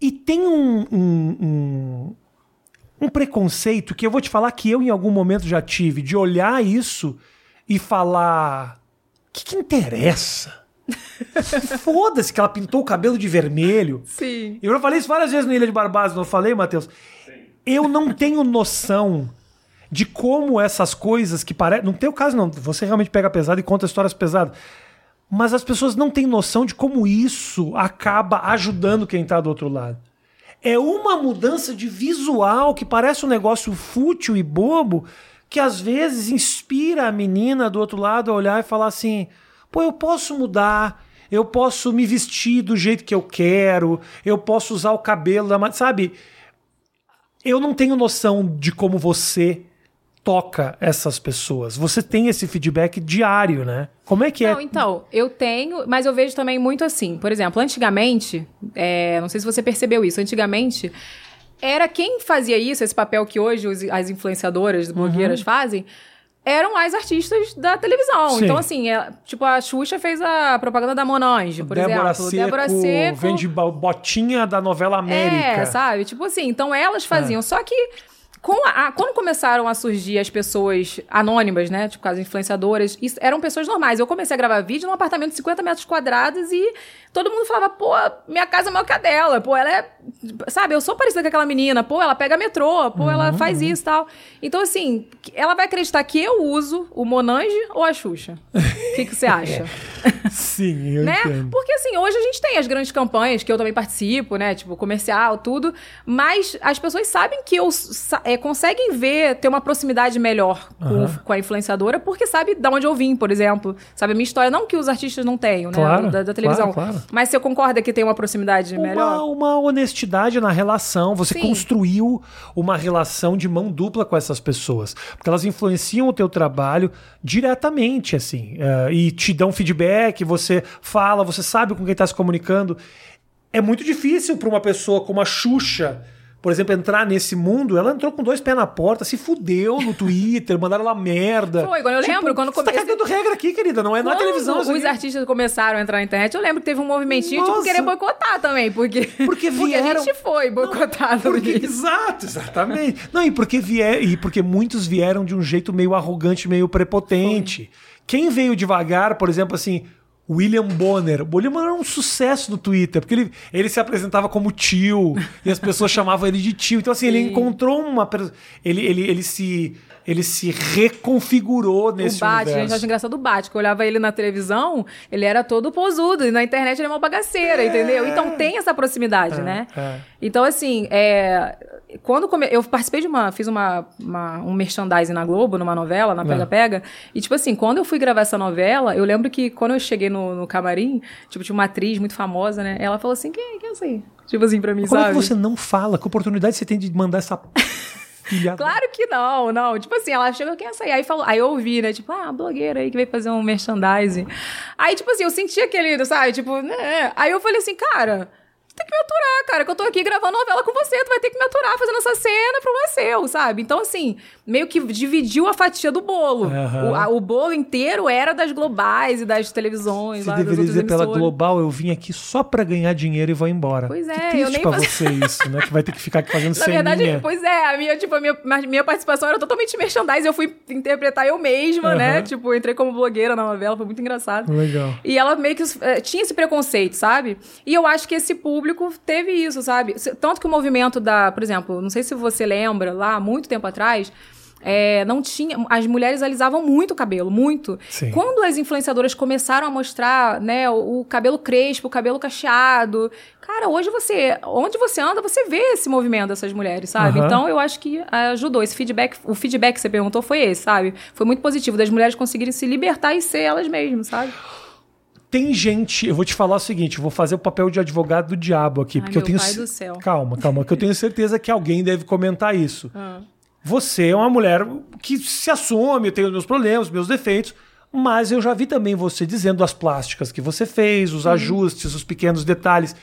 E tem um, um, um, um preconceito que eu vou te falar que eu em algum momento já tive, de olhar isso e falar. O que, que interessa? [laughs] Foda-se que ela pintou o cabelo de vermelho. Sim. Eu já falei isso várias vezes no Ilha de Barbados, não falei, Matheus? Eu não tenho noção de como essas coisas que parecem. No teu caso, não. Você realmente pega pesado e conta histórias pesadas. Mas as pessoas não têm noção de como isso acaba ajudando quem tá do outro lado. É uma mudança de visual que parece um negócio fútil e bobo, que às vezes inspira a menina do outro lado a olhar e falar assim: pô, eu posso mudar, eu posso me vestir do jeito que eu quero, eu posso usar o cabelo da. Sabe? Eu não tenho noção de como você toca essas pessoas. Você tem esse feedback diário, né? Como é que Não, é? então, eu tenho, mas eu vejo também muito assim. Por exemplo, antigamente, é, não sei se você percebeu isso, antigamente era quem fazia isso, esse papel que hoje os- as influenciadoras, blogueiras fazem, eram as artistas da televisão. Sim. Então, assim, é, tipo, a Xuxa fez a propaganda da Monange, por Débora, exemplo. Seco, Débora Seco. vende bo- botinha da novela América. É, sabe? Tipo assim, então elas faziam. Só que com a- quando começaram a surgir as pessoas anônimas, né? Tipo, as influenciadoras, isso, eram pessoas normais. Eu comecei a gravar vídeo num apartamento de 50 metros quadrados e todo mundo falava, pô, minha casa é maior que a dela. Pô, ela é. Sabe, eu sou parecida com aquela menina. Pô, ela pega metrô. Pô, ela Uhum, faz isso e tal. Então, assim, ela vai acreditar que eu uso o Monange ou a Xuxa? O que, que você [laughs] acha? Sim, eu né? entendo. Porque assim, hoje a gente tem as grandes campanhas que eu também participo, né? Tipo, comercial, tudo. Mas as pessoas sabem que eu sa- é, conseguem ver, ter uma proximidade melhor com, Aham. com a influenciadora, porque sabe de onde eu vim, por exemplo. Sabe a minha história, não que os artistas não tenham, né? Claro, da, da televisão. claro, claro. Mas você concorda que tem uma proximidade Uma, melhor? uma honestidade na relação. Você Sim. construiu uma relação de mão dupla com essas pessoas. Porque elas influenciam o teu trabalho diretamente, assim. eh, e te dão feedback, você fala, você sabe com quem está se comunicando. É muito difícil para uma pessoa como a Xuxa. Por exemplo, entrar nesse mundo, ela entrou com dois pés na porta, se fudeu no Twitter, [laughs] mandaram ela merda. Foi, quando eu lembro, quando você tá cagando regra aqui, querida, não é na Quando televisão. os aqui. artistas começaram a entrar na internet, eu lembro que teve um movimentinho, tipo, Nossa. querer boicotar também, porque, Porque a vieram- gente foi boicotado Porque, exato, exatamente. Não, e porque, vier, e porque muitos vieram de um jeito meio arrogante, meio prepotente. Quem veio devagar, por exemplo, assim, William Bonner. O William Bonner era um sucesso no Twitter, porque ele, ele se apresentava como tio, e as pessoas [laughs] chamavam ele de tio. Então, assim, ele Sim. encontrou uma. Ele, ele, ele se. Ele se reconfigurou nesse o Bat, universo. gente, eu acho engraçado o Bat, que eu olhava ele na televisão, ele era todo posudo, e na internet ele é uma bagaceira, entendeu? Então tem essa proximidade, É, né? é. Então, assim, é, quando come- eu participei de uma, fiz uma, uma- um merchandising na Globo, numa novela, na É. Pega Pega, e tipo assim, quando eu fui gravar essa novela, eu lembro que quando eu cheguei no, no camarim, tipo, tinha uma atriz muito famosa, né? Ela falou assim, quem, quem é essa aí? Tipo assim, pra mim, Como é sabe? que você não fala? Que oportunidade você tem de mandar essa? [laughs] Claro que não, não. Tipo assim, ela chegou, quem é essa aí? Aí, falou, aí eu ouvi, né? Tipo, ah, blogueira aí que veio fazer um merchandising. Aí, tipo assim, eu senti aquele, sabe? Tipo, né? Aí eu falei assim, cara, tu tem que me aturar, cara, que eu tô aqui gravando novela com você, tu vai ter que me aturar fazendo essa cena, problema é seu, sabe? Então, assim, meio que dividiu a fatia do bolo. Aham. O, a- o bolo inteiro era das globais e das televisões, Você lá, deveria dizer pela emissoras. Global, eu vim aqui só pra ganhar dinheiro e vou embora. Pois é, que eu triste nem pra faz- você isso, né? Que vai ter que ficar aqui fazendo [laughs] Na verdade, ceninha. pois é, a minha, tipo, a minha, minha participação era totalmente merchandising. Eu fui interpretar eu mesma, né? Aham. Tipo, eu entrei como blogueira na novela, foi muito engraçado. Legal. E ela meio que eh, tinha esse preconceito, sabe? E eu acho que esse público teve isso, sabe? Tanto que o movimento da, por exemplo, não sei se você lembra, lá, muito tempo atrás. eh, não tinha. As mulheres alisavam muito o cabelo, muito. Sim. Quando as influenciadoras começaram a mostrar, né, o, o cabelo crespo, o cabelo cacheado. Cara, hoje você. Onde você anda, você vê esse movimento dessas mulheres, sabe? Aham. Então eu acho que ajudou. Esse feedback, o feedback que você perguntou foi esse, sabe? Foi muito positivo, das mulheres conseguirem se libertar e ser elas mesmas, sabe? Tem gente, eu vou te falar o seguinte, vou fazer o papel de advogado do diabo aqui, Ai, porque eu tenho. Calma, calma, que eu tenho certeza que alguém deve comentar isso. Ah. Você é uma mulher que se assume, eu tenho os meus problemas, os meus defeitos, mas eu já vi também você dizendo as plásticas que você fez, os ajustes, os pequenos detalhes.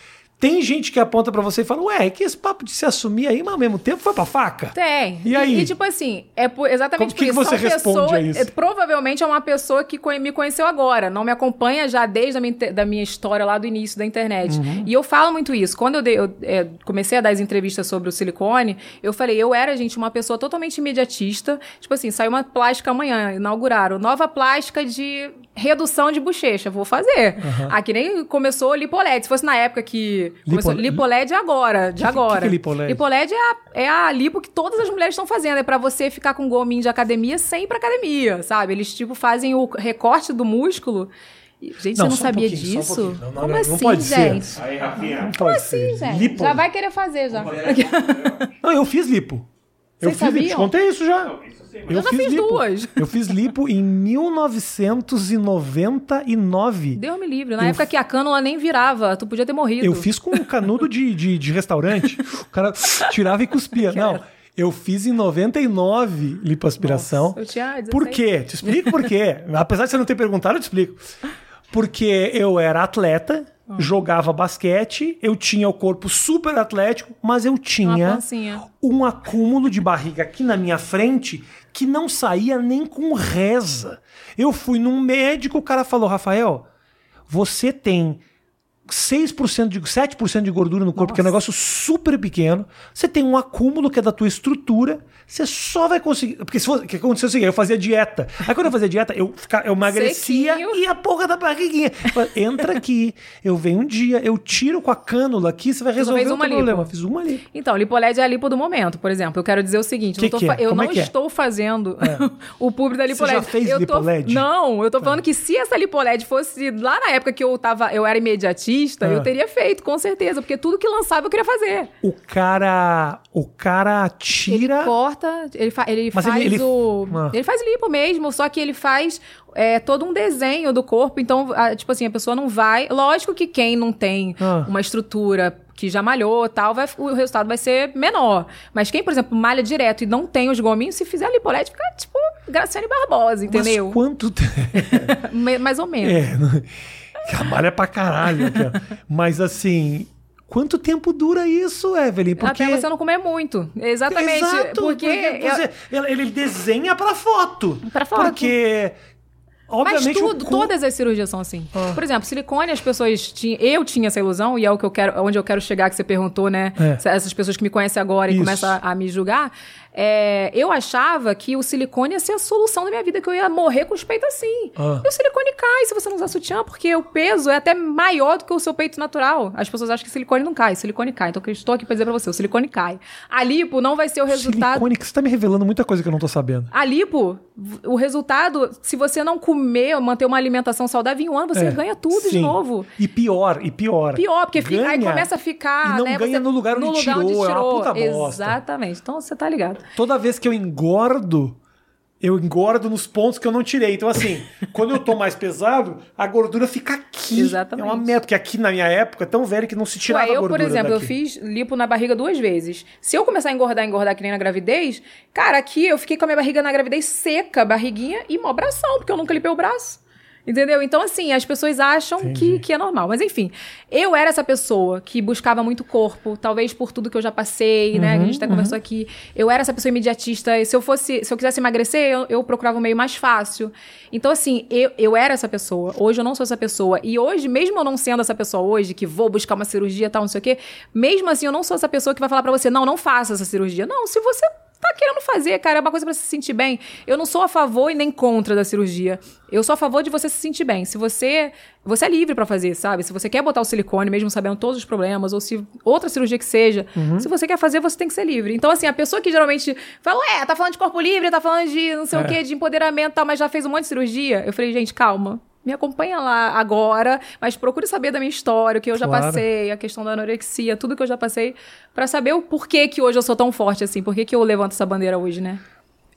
Tem gente que aponta pra você e fala, ué, que esse papo de se assumir aí, mas ao mesmo tempo foi pra faca? Tem. E aí? E, tipo assim, é por- exatamente Como- que por que isso. você São responde pessoas- a isso? é, provavelmente é uma pessoa que me conheceu agora, não me acompanha já desde a minha, da minha história lá do início da internet. Uhum. E eu falo muito isso. Quando eu, dei- eu, é, comecei a dar as entrevistas sobre o silicone, eu falei, eu era, gente, uma pessoa totalmente imediatista. Tipo assim, saiu uma plástica amanhã, inauguraram. Nova plástica de redução de bochecha, vou fazer. Aqui nem começou lipoled. Se fosse na época que. Começou, Lipo- lipoled é agora, de que- agora. que que é lipoled? Lipoled é a, é a lipo que todas as mulheres estão fazendo. É pra você ficar com gominho de academia sem ir pra academia, sabe? Eles, tipo, fazem o recorte do músculo. Gente, você não só um sabia um disso? pouquinho. Não, não, Como não, não assim, pode ser. gente? Aí, Rafinha. Não pode ser. Gente, Lipo. Já vai querer fazer, já. Não, eu fiz lipo. Eu Vocês fiz lipo. Te sabiam? contei isso já. Isso sim, Eu, já fiz duas. Eu fiz lipo em 1999. Deus me livre. Na Eu época que a cânula nem virava, tu podia ter morrido. Eu fiz com um canudo de, de, de restaurante. O cara tirava e cuspia. Não, eu fiz em 99 lipoaspiração. Eu tinha 16. Por quê? Te explico por quê. [laughs] Apesar de você não ter perguntado, eu te explico. Porque eu era atleta, Ah. jogava basquete, eu tinha o corpo super atlético, mas eu tinha um acúmulo de barriga aqui na minha frente que não saía nem com reza. Eu fui num médico, o cara falou: Rafael, você tem 6% de 7% de gordura no corpo, que é um negócio super pequeno. Você tem um acúmulo que é da tua estrutura. Você só vai conseguir. Porque se fosse, o que aconteceu é o seguinte, eu fazia dieta. Aí quando eu fazia dieta, eu, fica- eu emagrecia Sequinho. e a porra da barriguinha. Entra aqui, eu venho um dia, eu tiro com a cânula aqui, você vai resolver o teu lipo. problema. Fiz uma ali. Então, lipoled é a lipo do momento, por exemplo. Eu quero dizer o seguinte, Que eu, não tô que é? eu Como é não é? estou fazendo [laughs] o público da Você lipoled. já fez eu tô- lipoled? Não, eu tô falando que se essa lipoled fosse lá na época que eu tava, eu era imediatista, Ah. eu teria feito, com certeza, porque tudo que lançava eu queria fazer. O cara. O cara tira. Ele corta, ele, fa- ele Mas faz ele- ele- o. Ah. Ele faz lipo mesmo, só que ele faz é, todo um desenho do corpo. Então, a- tipo assim, a pessoa não vai. Lógico que quem não tem Ah. uma estrutura que já malhou tal, vai, o resultado vai ser menor. Mas quem, por exemplo, malha direto e não tem os gominhos, se fizer lipoled, fica tipo Graciane Barbosa, entendeu? Mas quanto [laughs] tempo. Mais ou menos. É, trabalha pra caralho. Mas assim, quanto tempo dura isso, Evelyn? Porque... Até você não comer muito. Exatamente. Exato, porque. eu- você- ele, ele desenha pra foto. Pra foto. Porque, obviamente... Mas tudo, cu- todas as cirurgias são assim. Ah. Por exemplo, silicone, as pessoas tinham. Eu tinha essa ilusão, e é o que eu quero, onde eu quero chegar, que você perguntou, né? É. Essas pessoas que me conhecem agora e Isso. começam a, a me julgar. É, eu achava que o silicone ia ser a solução da minha vida, que eu ia morrer com os peitos assim. Ah. E o silicone cai se você não usar sutiã, porque o peso é até maior do que o seu peito natural. As pessoas acham que silicone não cai, silicone cai. Então, eu estou aqui pra dizer pra você: o silicone cai. A lipo não vai ser o resultado. Silicone, que você tá me revelando muita coisa que eu não tô sabendo. A lipo, o resultado, se você não comer, manter uma alimentação saudável, em um ano você É, ganha tudo de sim. novo. E pior, e pior. Pior, porque fica- aí Ganha começa a ficar. e não né, ganha você- no lugar onde tirou, é uma puta bosta. Exatamente. Então você tá ligado. Toda vez que eu engordo, eu engordo nos pontos que eu não tirei. Então, assim, [laughs] quando eu tô mais pesado, a gordura fica aqui. Exatamente. É uma merda, porque aqui na minha época é tão velho que não se tirava Ué, eu, gordura por exemplo, eu daqui. fiz lipo na barriga duas vezes. Se eu começar a engordar, engordar que nem na gravidez, cara, aqui eu fiquei com a minha barriga na gravidez seca, barriguinha e mó bração, porque eu nunca lipei o braço. Entendeu? Então, assim, as pessoas acham Entendi. que, que é normal. Mas, enfim, eu era essa pessoa que buscava muito corpo, talvez por tudo que eu já passei, né? Que a gente até conversou aqui. Eu era essa pessoa imediatista. E Se eu fosse, se eu quisesse emagrecer, eu, eu procurava um meio mais fácil. Então, assim, eu, eu era essa pessoa. Hoje eu não sou essa pessoa. E hoje, mesmo eu não sendo essa pessoa hoje, que vou buscar uma cirurgia e tal, não sei o quê, mesmo assim, eu não sou essa pessoa que vai falar pra você, não, não faça essa cirurgia. Não, se você tá querendo fazer, cara, é uma coisa pra se sentir bem. Eu não sou a favor e nem contra da cirurgia. Eu sou a favor de você se sentir bem. Se você, você é livre pra fazer, sabe? Se você quer botar o silicone, mesmo sabendo todos os problemas, ou se outra cirurgia que seja, se você quer fazer, você tem que ser livre. Então, assim, a pessoa que geralmente fala, ué, tá falando de corpo livre, tá falando de não sei É. o quê, de empoderamento e tal, mas já fez um monte de cirurgia. Eu falei, gente, calma. Me acompanha lá agora, mas procure saber da minha história, o que eu já Claro. passei, a questão da anorexia, tudo que eu já passei, pra saber o porquê que hoje eu sou tão forte assim, por que que eu levanto essa bandeira hoje, né?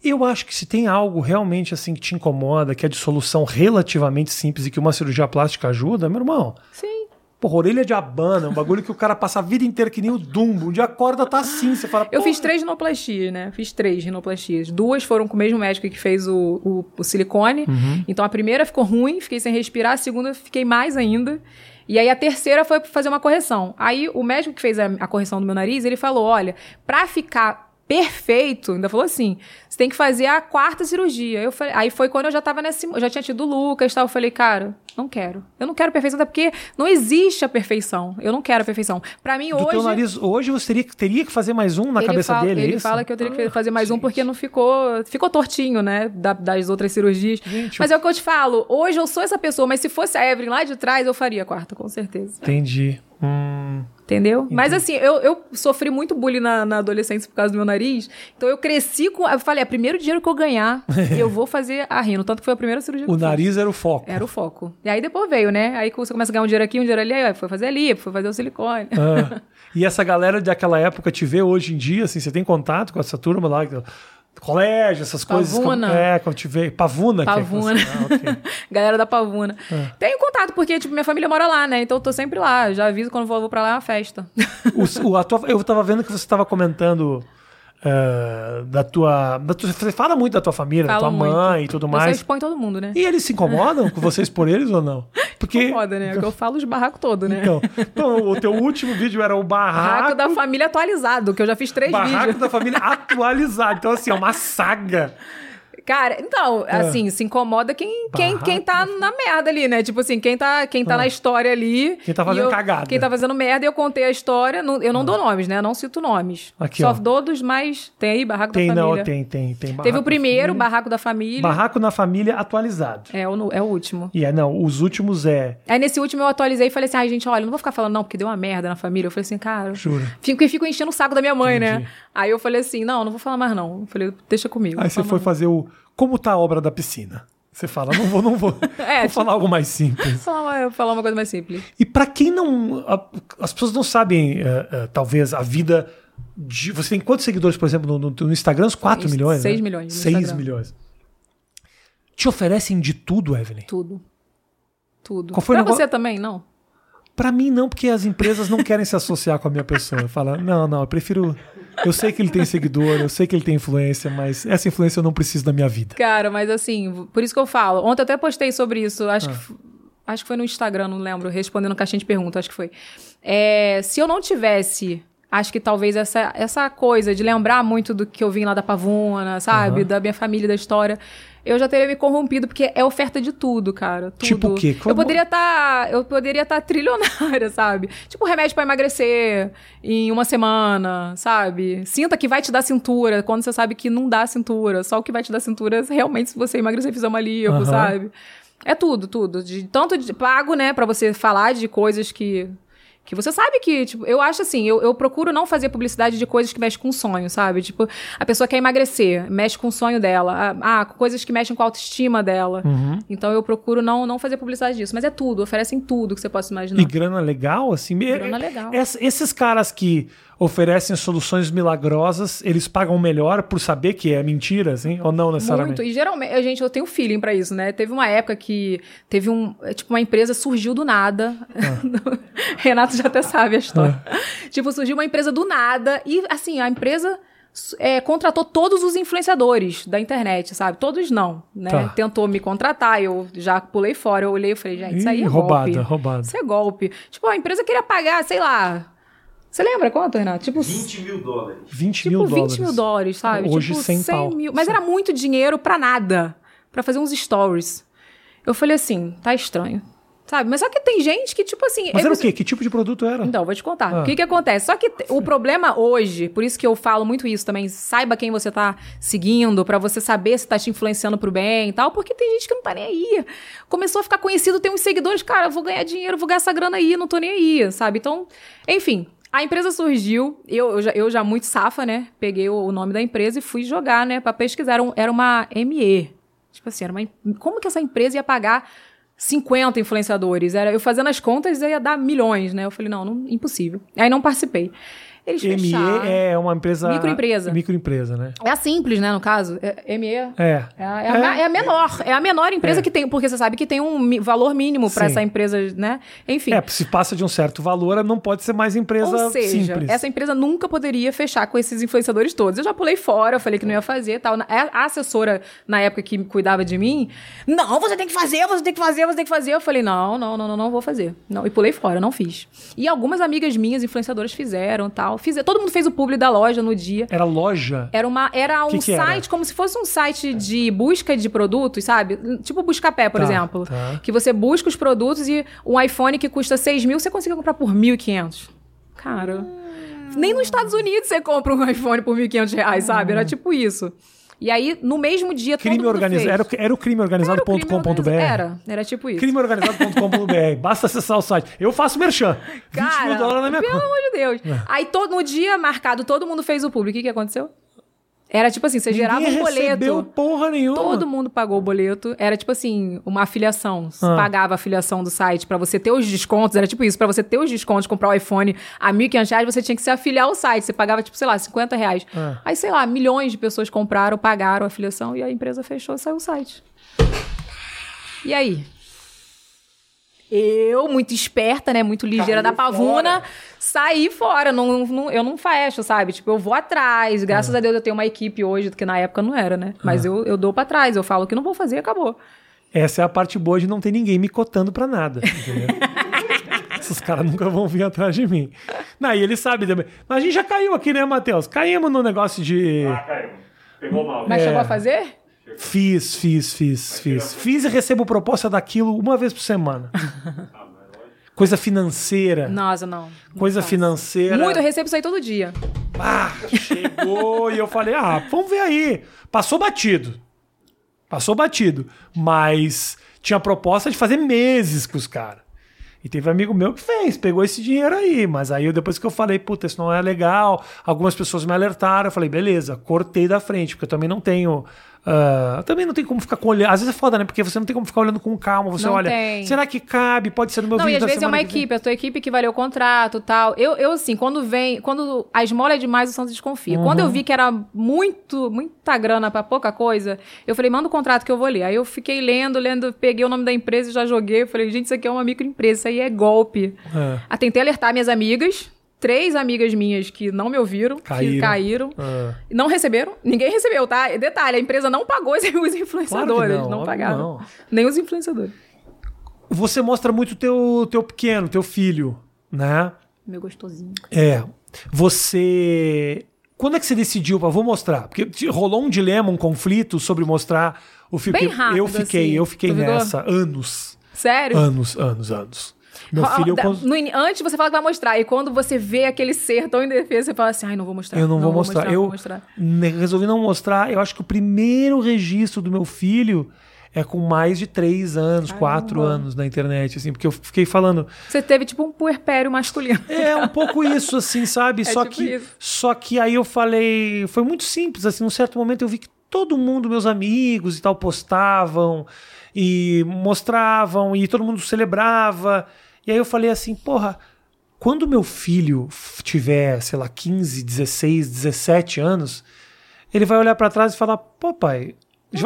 Eu acho que se tem algo realmente assim que te incomoda, que é de solução relativamente simples e que uma cirurgia plástica ajuda, meu irmão. Sim. Porra, orelha de abana, um bagulho que o cara passa a vida inteira que nem o Dumbo. Um dia acorda, tá assim. Você fala, Eu fiz três rinoplastias, né? Fiz três rinoplastias. Duas foram com o mesmo médico que fez o, o, o silicone. Então a primeira ficou ruim, fiquei sem respirar. A segunda fiquei mais ainda. E aí a terceira foi fazer uma correção. Aí o médico que fez a, a correção do meu nariz, ele falou: olha, pra ficar perfeito. Ainda falou assim: você tem que fazer a quarta cirurgia. Eu falei, aí foi quando eu já tava nesse. Eu já tinha tido o Lucas e tal. Eu falei, cara, não quero. Eu não quero perfeição, até porque não existe a perfeição. Eu não quero a perfeição. Pra mim, Do hoje. teu nariz, hoje você teria, que- teria que fazer mais um na cabeça fala, dele, é Ele fala que eu teria que Ah, fazer mais um gente. porque não ficou. Ficou tortinho, né? da- das outras cirurgias. Gente, mas é o que eu te falo. Hoje eu sou essa pessoa, mas se fosse a Evelyn lá de trás, eu faria a quarta, com certeza. Entendi. Hum, Entendeu? Mas assim, eu, eu sofri muito bullying na, na adolescência por causa do meu nariz. Então eu cresci com. Eu falei, é primeiro dinheiro que eu ganhar, [laughs] eu vou fazer a rino. Tanto que foi a primeira cirurgia o nariz era o foco. Era o foco. E aí depois veio, né? Aí você começa a ganhar um dinheiro aqui, um dinheiro ali, aí foi fazer ali, foi fazer o silicone. Ah, [laughs] e essa galera daquela época te vê hoje em dia, assim, você tem contato com essa turma lá, colégio, essas coisas? Pavuna. é, quando te vê. Pavuna? que é- Pavuna. Ah. [laughs] Galera da Pavuna. É. Tenho contato, porque, tipo, minha família mora lá, né? Então eu tô sempre lá. Já aviso quando vou, vou pra lá é uma festa. O- o- tua- eu tava vendo que você estava comentando eh, da, tua, da tua- Você fala muito da tua família, da tua muito. mãe e tudo Você mais. expõe todo mundo, né? E eles se incomodam com vocês por eles ou não? [laughs] Porque. Foda, né? Que eu falo os barracos todo, né? Então, então, o teu último vídeo era o Barraco barraco, da família atualizado, que eu já fiz três barraco vídeos. da família [laughs] atualizado. Então, assim, é uma saga. Cara, então, assim, se incomoda quem, quem, quem tá na merda ali, né? Tipo assim, quem tá, quem tá na história ali. Quem tá fazendo eu- cagada. Quem tá fazendo merda e eu contei a história. não- eu não dou nomes, né? Eu não cito nomes. Aqui, Só ó. dou dos mais. Tem aí, Barraco Tem, da não, Família. tem, tem, tem. Teve Barraco o primeiro, da Barraco da Família. Barraco na família atualizado. É, o, é o último. E é, não, os últimos é. Aí nesse último eu atualizei e falei assim: ai, gente, olha, não vou ficar falando não, porque deu uma merda na família. Eu falei assim, cara. Juro. Fico, e fico enchendo o saco da minha mãe, Entendi. né? Aí eu falei assim: não, não vou falar mais não. Eu falei, deixa comigo. Aí você foi mais fazer o. Como tá a obra da piscina? Você fala, não vou, não vou. [laughs] É, vou tipo- falar algo mais simples. [laughs] Falar uma, falar uma coisa mais simples. E pra quem não. a- as pessoas não sabem, eh, eh, talvez, a vida. De, você tem quantos seguidores, por exemplo, no, no- no Instagram? Uns 4 Seis- milhões? seis né? milhões no 6 Instagram. milhões. Te oferecem de tudo, Evelyn? Tudo. Tudo. Qual foi pra você também, não? Pra mim, não, porque as empresas não querem se associar com a minha pessoa. Fala, não, não, eu prefiro. Eu sei que ele tem seguidor, eu sei que ele tem influência, mas essa influência eu não preciso da minha vida. Cara, mas assim, por isso que eu falo. Ontem eu até postei sobre isso. Acho, Ah. que, acho que foi no Instagram, não lembro. Respondendo caixinha de perguntas, acho que foi. É, se eu não tivesse. Acho que talvez essa, essa coisa de lembrar muito do que eu vim lá da Pavuna, sabe? Aham. Da minha família, da história. Eu já teria me corrompido, porque é oferta de tudo, cara. Tudo. Tipo o quê? Eu Como- poderia estar. eu poderia estar trilionária, [laughs] sabe? Tipo remédio pra emagrecer em uma semana, sabe? Sinta que vai te dar cintura, quando você sabe que não dá cintura. Só o que vai te dar cintura realmente se você emagrecer e fizer uma lipo, Aham. sabe? É tudo, tudo. De, tanto de pago, né, pra você falar de coisas que. Que você sabe que, tipo, eu acho assim, eu, eu procuro não fazer publicidade de coisas que mexem com sonho, sabe? Tipo, a pessoa quer emagrecer, mexe com o sonho dela. Ah, ah, coisas que mexem com a autoestima dela. Uhum. Então eu procuro não, não fazer publicidade disso. Mas é tudo, oferecem tudo que você possa imaginar. E grana legal, assim. me- Grana legal. Ess- Esses caras que oferecem soluções milagrosas, eles pagam melhor por saber que é mentira, assim? Ou não necessariamente? Muito. E geralmente, a gente, eu tenho feeling pra isso, né? Teve uma época que teve um. é, Tipo, uma empresa surgiu do nada. Ah. [laughs] Renato já até sabe a história. Tipo, surgiu uma empresa do nada e, assim, a empresa. é, contratou todos os influenciadores da internet, sabe? Todos não, né? Tá. Tentou me contratar, eu já pulei fora, eu olhei e falei, gente, isso aí é roubada, golpe. roubada. Isso é golpe. Tipo, a empresa queria pagar, sei lá. Você lembra quanto, Renato? Tipo, 20 mil dólares. 20 Tipo, mil 20 dólares. mil dólares, sabe? Hoje, tipo, 100 pau. mil. Mas era muito dinheiro pra nada. Pra fazer uns stories. Eu falei assim, tá estranho. Sabe? Mas só que tem gente que, tipo assim. Mas é era o quê? Que tipo de produto era? Então, vou te contar. Ah. O que que acontece? Só que o problema hoje, por isso que eu falo muito isso também, saiba quem você tá seguindo, pra você saber se tá te influenciando pro bem e tal, porque tem gente que não tá nem aí. Começou a ficar conhecido, tem uns seguidores, cara, eu vou ganhar dinheiro, vou ganhar essa grana aí, não tô nem aí, sabe? Então, enfim, a empresa surgiu, eu, eu, já, eu já muito safa, né? Peguei o, nome da empresa e fui jogar, né, pra pesquisar. Era, um- uma ME. Tipo assim, era uma, como que essa empresa ia pagar 50 influenciadores? Era, eu fazendo as contas ia dar milhões, né? Eu falei, não, não impossível. Aí não participei. Eles ME fecharam. é uma empresa. Microempresa. Microempresa, né? É a simples, né, no caso. É, ME é É. é a, é a é menor. É a menor empresa É. que tem, porque você sabe que tem um valor mínimo para essa empresa, né? Enfim. É, se passa de um certo valor, não pode ser mais empresa Ou seja, simples. essa empresa nunca poderia fechar com esses influenciadores todos. Eu já pulei fora, eu falei que não ia fazer tal. Na- A assessora, na época que cuidava de mim, não, você tem que fazer, você tem que fazer, você tem que fazer. Eu falei, não, não, não, não, não vou fazer. Não, e pulei fora, não fiz. E algumas amigas minhas, influenciadoras, fizeram tal. Tal. Fiz, todo mundo fez o publi da loja no dia. Era loja? Era, uma, era um Que que era? site, como se fosse um site de busca de produtos, sabe? Tipo Buscapé, por Tá, exemplo. tá. Que você busca os produtos e um iPhone que custa 6 mil, você consegue comprar por 1.500. Cara, nem nos Estados Unidos você compra um iPhone por 1.500 reais, sabe? Era tipo isso. E aí, no mesmo dia. Crime todo mundo organizado. Era, o- era o crime organizado.com.br. Era, crime era, era tipo isso. Crimeorganizado.com.br. [laughs] Basta acessar o site. Eu faço merchan. 20 mil Cara, dólares na minha pelo conta. amor de Deus. É. Aí, todo, no dia marcado, todo mundo fez o público. O que, que aconteceu? Era tipo assim, você gerava Ninguém um recebeu boleto. porra nenhuma. Todo mundo pagou o boleto. Era tipo assim, uma afiliação. Você Ah. pagava a afiliação do site pra você ter os descontos. Era tipo isso, pra você ter os descontos, comprar o iPhone a 1.500 reais, você tinha que se afiliar ao site. Você pagava, tipo, sei lá, 50 reais. Ah. Aí, sei lá, milhões de pessoas compraram, pagaram a afiliação e a empresa fechou e saiu o site. E aí? Eu, muito esperta, né? Muito ligeira Caiu da pavuna, fora. saí fora. Não, não- eu não fecho, sabe? Tipo, eu vou atrás. Graças a Deus eu tenho uma equipe hoje, que na época não era, né? Mas eu, eu dou pra trás. Eu falo que não vou fazer, acabou. Essa é a parte boa de não ter ninguém me cotando pra nada. Entendeu? [laughs] Esses caras nunca vão vir atrás de mim. Não, e ele sabe também. Mas a gente já caiu aqui, né, Matheus? Caímos no negócio de. Ah, caiu. Pegou mal. Mas É. chegou a fazer? Fiz, fiz, fiz, fiz. Fiz e recebo proposta daquilo uma vez por semana. Coisa financeira. Nossa, não. Coisa faço. financeira. Muito, eu recebo isso aí todo dia. Ah, chegou e eu falei, ah, vamos ver aí. Passou batido. Passou batido. Mas tinha proposta de fazer meses com os caras. E teve amigo meu que fez, pegou esse dinheiro aí. Mas aí depois que eu falei, puta, isso não é legal, algumas pessoas me alertaram, eu falei, beleza, cortei da frente, porque eu também não tenho. Ah, também não tem como ficar com olhando. Às vezes é foda, né? Porque você não tem como ficar olhando com calma. Você Não olha, tem. será que cabe? Pode ser no meu Não, vídeo e às vezes é uma equipe, a tua equipe que valeu o contrato e tal. Eu, eu, assim, quando vem. Quando a esmola é demais, o santo desconfia. Quando Uhum. eu vi que era muito, muita grana pra pouca coisa, eu falei, manda o contrato que eu vou ler. Aí eu fiquei lendo, lendo, peguei o nome da empresa e já joguei. Eu falei, gente, isso aqui é uma microempresa, isso aí é golpe. É. Ah, Tentei alertar minhas amigas. Três amigas minhas que não me ouviram, Caíram. que caíram. Ah. Não receberam. Ninguém recebeu, tá? Detalhe, a empresa não pagou [laughs] os influenciadores. não, não, óbvio pagaram. não. Nem os influenciadores. Você mostra muito teu teu pequeno, teu filho, né? Meu gostosinho. É. Você. Quando é que você decidiu para vou mostrar? Porque rolou um dilema, um conflito sobre mostrar o filme. Bem rápido, eu fiquei, assim. eu fiquei nessa anos, Sério? anos, anos, anos. Meu filho, da- cons- no antes você fala que vai mostrar, e quando você vê aquele ser tão indefeso, você fala assim: ai, não vou mostrar. eu não, vou mostrar. não eu vou mostrar. resolvi não mostrar. Eu acho que o primeiro registro do meu filho é com mais de três anos, quatro anos na internet, assim, porque eu fiquei falando. Você teve tipo um puerpério masculino. [laughs] É um pouco isso, assim, sabe? [laughs] É só, tipo que, isso. só que aí eu falei. Foi muito simples, assim, num certo momento eu vi que todo mundo, meus amigos e tal, postavam e mostravam e todo mundo celebrava. E aí eu falei assim, porra, quando meu filho tiver, sei lá, 15, 16, 17 anos, ele vai olhar pra trás e falar, pô, pai.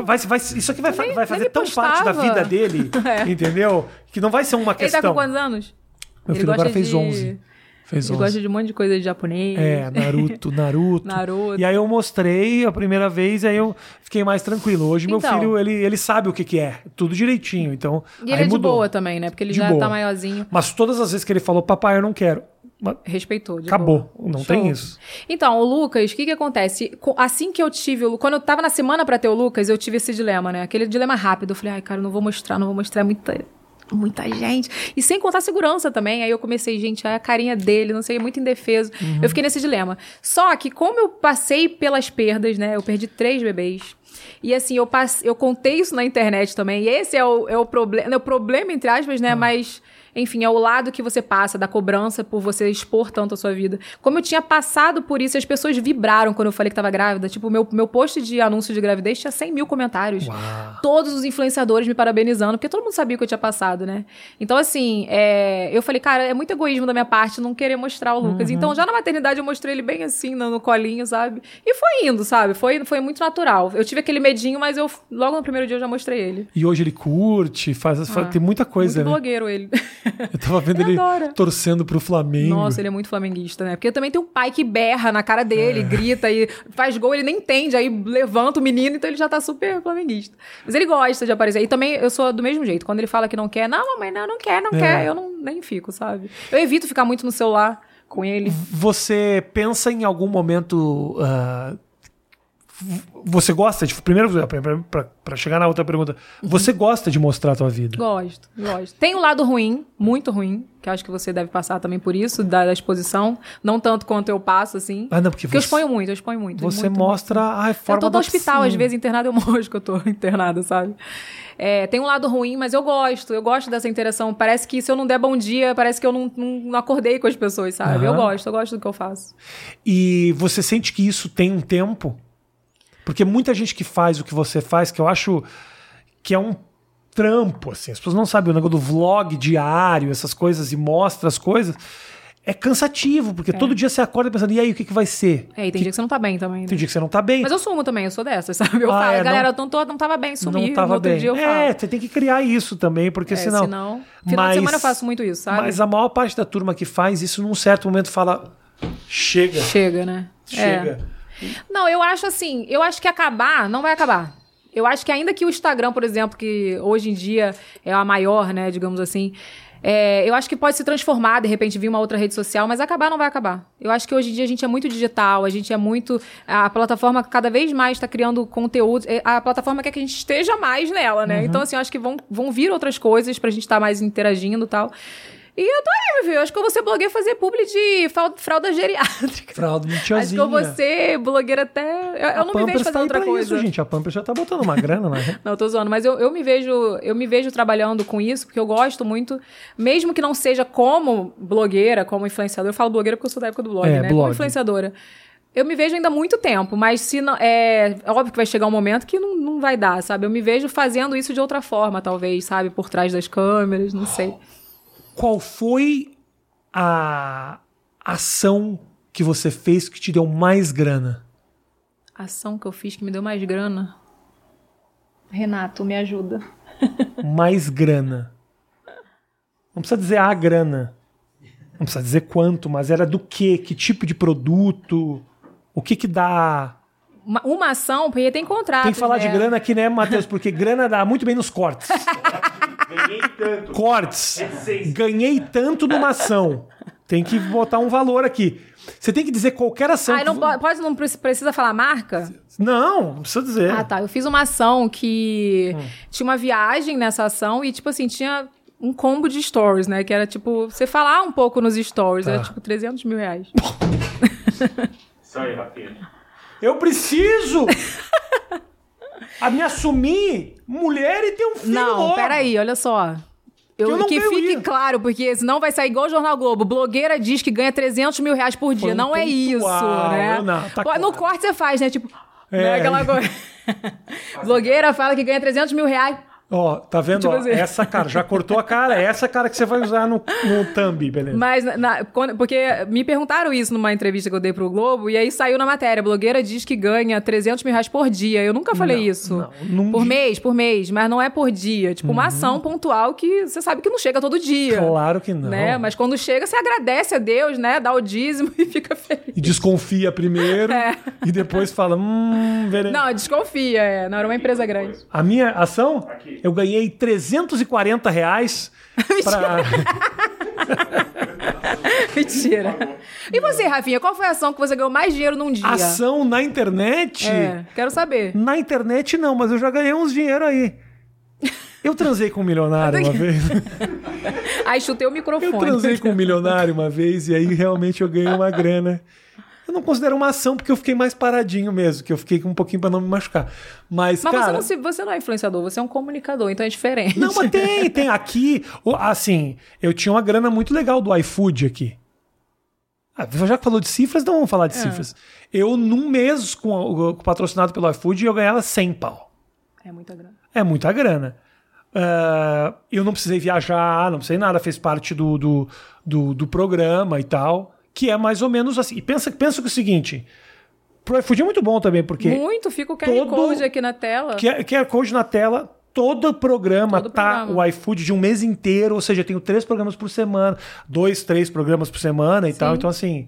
Vai, vai, isso aqui vai, nem- vai fazer tão parte da postava." vida dele, [laughs] É. entendeu? Que não vai ser uma Ele questão. tá com quantos anos? Meu Ele filho agora fez de- 11. Fez Ele 11. gosta de um monte de coisa de japonês. É, Naruto, [laughs] Naruto. Naruto. E aí eu mostrei a primeira vez, aí eu fiquei mais tranquilo. Hoje meu Então. filho, ele, ele sabe o que que é, tudo direitinho, então E ele aí é de mudou. boa também, né? Porque ele De já boa. tá maiorzinho. Mas todas as vezes que ele falou, papai, eu não quero, mas Respeitou. de acabou, boa. não Show. tem isso. Então, o Lucas, o que que acontece? Co- Assim que eu tive o Lu- Quando eu tava na semana pra ter o Lucas, eu tive esse dilema, né? Aquele dilema rápido. Eu falei, ai, cara, eu não vou mostrar, não vou mostrar é muita. Muita gente. E sem contar segurança também. Aí eu comecei, gente, a carinha dele, não sei, é muito indefeso. Uhum. Eu fiquei nesse dilema. Só que, como eu passei pelas perdas, né? Eu perdi três bebês. E assim, eu, passe... eu contei isso na internet também. E esse é o, é o problema, o problema, entre aspas, né? Mas. Enfim, é o lado que você passa da cobrança por você expor tanto a sua vida. Como eu tinha passado por isso, as pessoas vibraram quando eu falei que tava grávida. Tipo, meu, meu post de anúncio de gravidez tinha 100 mil comentários. Uau. Todos os influenciadores me parabenizando, porque todo mundo sabia o que eu tinha passado, né? Então, assim, é, eu falei, cara, é muito egoísmo da minha parte não querer mostrar o Uhum. Lucas. Então, já na maternidade, eu mostrei ele bem assim, no, no colinho, sabe? E foi indo, sabe? Foi, foi muito natural. Eu tive aquele medinho, mas eu logo no primeiro dia eu já mostrei ele. E hoje ele curte, faz, faz- tem muita coisa, Ah, muito né? blogueiro ele. [laughs] [laughs] Eu tava vendo Ele ele adora. torcendo pro Flamengo. Nossa, ele é muito flamenguista, né? Porque também tem um pai que berra na cara dele, grita e faz gol, ele nem entende, aí levanta o menino, então ele já tá super flamenguista. Mas ele gosta de aparecer. E também eu sou do mesmo jeito. Quando ele fala que não quer, não, mamãe, não, não quer, não É. quer, eu não, nem fico, sabe? Eu evito ficar muito no celular. com ele. Você pensa em algum momento. v- você gosta de. Primeiro, para chegar na outra pergunta, você gosta de mostrar a tua vida? Gosto, gosto. Tem um lado ruim, muito ruim, que acho que você deve passar também por isso, da, da exposição. Não tanto quanto eu passo, assim. Ah, não, porque Porque eu você, exponho muito, eu exponho muito. você muito, mostra a Eu forma tô no hospital, às vezes internada eu [laughs] mostro que eu tô internada, sabe? É, tem um lado ruim, mas eu gosto. Eu gosto dessa interação. Parece que se eu não der bom dia, parece que eu não, não, não acordei com as pessoas, sabe? Eu Aham. gosto, eu gosto do que eu faço. E você sente que isso tem um tempo? Porque muita gente que faz o que você faz, que eu acho que é um trampo, assim. As pessoas não sabem o negócio do vlog diário, essas coisas, e mostra as coisas. É cansativo, porque todo dia você acorda pensando, e aí, o que, que vai ser? É, e tem dia que você não tá bem também. né? Tem dia que você não tá bem. Mas eu sumo também, eu sou dessas, [laughs] sabe? Eu Ah, falo, é, galera, não- eu não, tô, não tava bem, sumi. não tava outro bem. dia eu falo. é, você tem que criar isso também, porque É, senão. senão- Final de semana eu faço muito isso, sabe? Mas a maior parte da turma que faz isso, num certo momento, fala: chega, Chega, né? chega. É. Não, eu acho assim, eu acho que acabar, não vai acabar. Eu acho que ainda que o Instagram, por exemplo, que hoje em dia é a maior, né, digamos assim, é, eu acho que pode se transformar, de repente, vir uma outra rede social, mas acabar não vai acabar. Eu acho que hoje em dia a gente é muito digital, a gente é muito. A plataforma cada vez mais está criando conteúdo. é, A plataforma quer que a gente esteja mais nela, né? Então, assim, eu acho que vão, vão vir outras coisas pra gente estar mais interagindo e tal. E eu tô aí, meu filho. Acho que eu vou ser blogueira fazer publi de fralda, geriátrica. Fralda de Acho que eu tiazinha. vou ser blogueira até. Eu, eu não me vejo Pampers tá outra coisa. Isso, gente. A Pampers já tá botando uma grana, né? [laughs] Não, eu tô zoando, mas eu, eu me vejo, eu me vejo trabalhando com isso, porque eu gosto muito, mesmo que não seja como blogueira, como influenciadora. Eu falo blogueira porque eu sou da época do blog, É, né? blog. Como influenciadora. Eu me vejo ainda há muito tempo, mas se não, é, é óbvio que vai chegar um momento que não, não vai dar, sabe? Eu me vejo fazendo isso de outra forma, talvez, sabe? Por trás das câmeras, não sei. Qual foi a ação que você fez que te deu mais grana? Ação que eu fiz que me deu mais grana. Renato, me ajuda. [laughs] mais grana. Não precisa dizer a grana. Não precisa dizer quanto, mas era do que? Que tipo de produto? O que que dá? Uma, uma ação, porque tem contrato. Tem que falar né? de grana aqui, né, Matheus? Porque [laughs] grana dá muito bem nos cortes. [laughs] Ganhei tanto. Cortes. Essência. Ganhei tanto numa ação. Tem que botar um valor aqui. Você tem que dizer qualquer ação. Ah, que não vo- pode, pode- não pre- precisa falar marca? Não, não precisa dizer. Ah, tá. Eu fiz uma ação que Hum. tinha uma viagem nessa ação e, tipo assim, tinha um combo de stories, né? Que era, tipo, você falar um pouco nos stories. Tá. Era, tipo, 300 mil reais. Isso aí, Rafinha. Eu preciso [laughs] a me assumir mulher e ter um filho Não, logo. peraí, olha só. Eu, Eu não que fique isso. claro, porque senão vai sair igual o Jornal Globo. Blogueira diz que ganha 300 mil reais por dia. não é isso, né? não, tá Pô, No claro. corte você faz, né? Tipo, É. né? aquela coisa. [laughs] Blogueira fala que ganha 300 mil reais. Ó, tá vendo? Tipo ó, assim. Essa cara, já cortou a cara. É essa cara que você vai usar no, no thumb, beleza? Mas, na- quando- porque me perguntaram isso numa entrevista que eu dei pro Globo, e aí saiu na matéria. Blogueira diz que ganha 300 mil reais por dia. Eu nunca falei Não, isso. não, não por di- mês, por mês, mas não é por dia. Tipo, uma ação pontual que você sabe que não chega todo dia. Claro que não. Né? Mas quando chega, você agradece a Deus, né? Dá o dízimo [laughs] e fica feliz. E desconfia primeiro e depois fala, hum, vere... É. Não, desconfia. É. Não era uma empresa grande. A minha ação, Aqui. Eu ganhei 340 reais [laughs] pra... [laughs] Mentira. E você, Rafinha, qual foi a ação que você ganhou mais dinheiro num dia? ação na internet. É, quero saber. Na internet não, mas eu já ganhei uns dinheiro aí. Eu transei com um milionário uma vez. [laughs] Aí chutei o Eu microfone. transei com um milionário uma vez e aí realmente eu ganhei uma grana. Eu não considero uma ação porque eu fiquei mais paradinho mesmo, que eu fiquei com um pouquinho pra não me machucar. Mas, Mas cara, você, não se- você não é influenciador, você é um comunicador, então é diferente. Não, mas tem, tem. Aqui, assim, eu tinha uma grana muito legal do iFood aqui. Ah, já que falou de cifras, então vamos falar de É. cifras. Eu, num mês com, patrocinado pelo iFood, eu ganhava 100 pau. É muita grana. É muita grana. Ah, eu não precisei viajar, não precisei nada, fez parte do, do, do, do programa e tal, que é mais ou menos assim. E pensa, pensa que é o seguinte: pro iFood é muito bom também, porque Muito, fica o QR todo- Code aqui na tela. QR Code na tela, todo programa Todo tá programa. o iFood de um mês inteiro, ou seja, eu tenho três programas por semana, dois, três programas por semana e tal. Então, assim,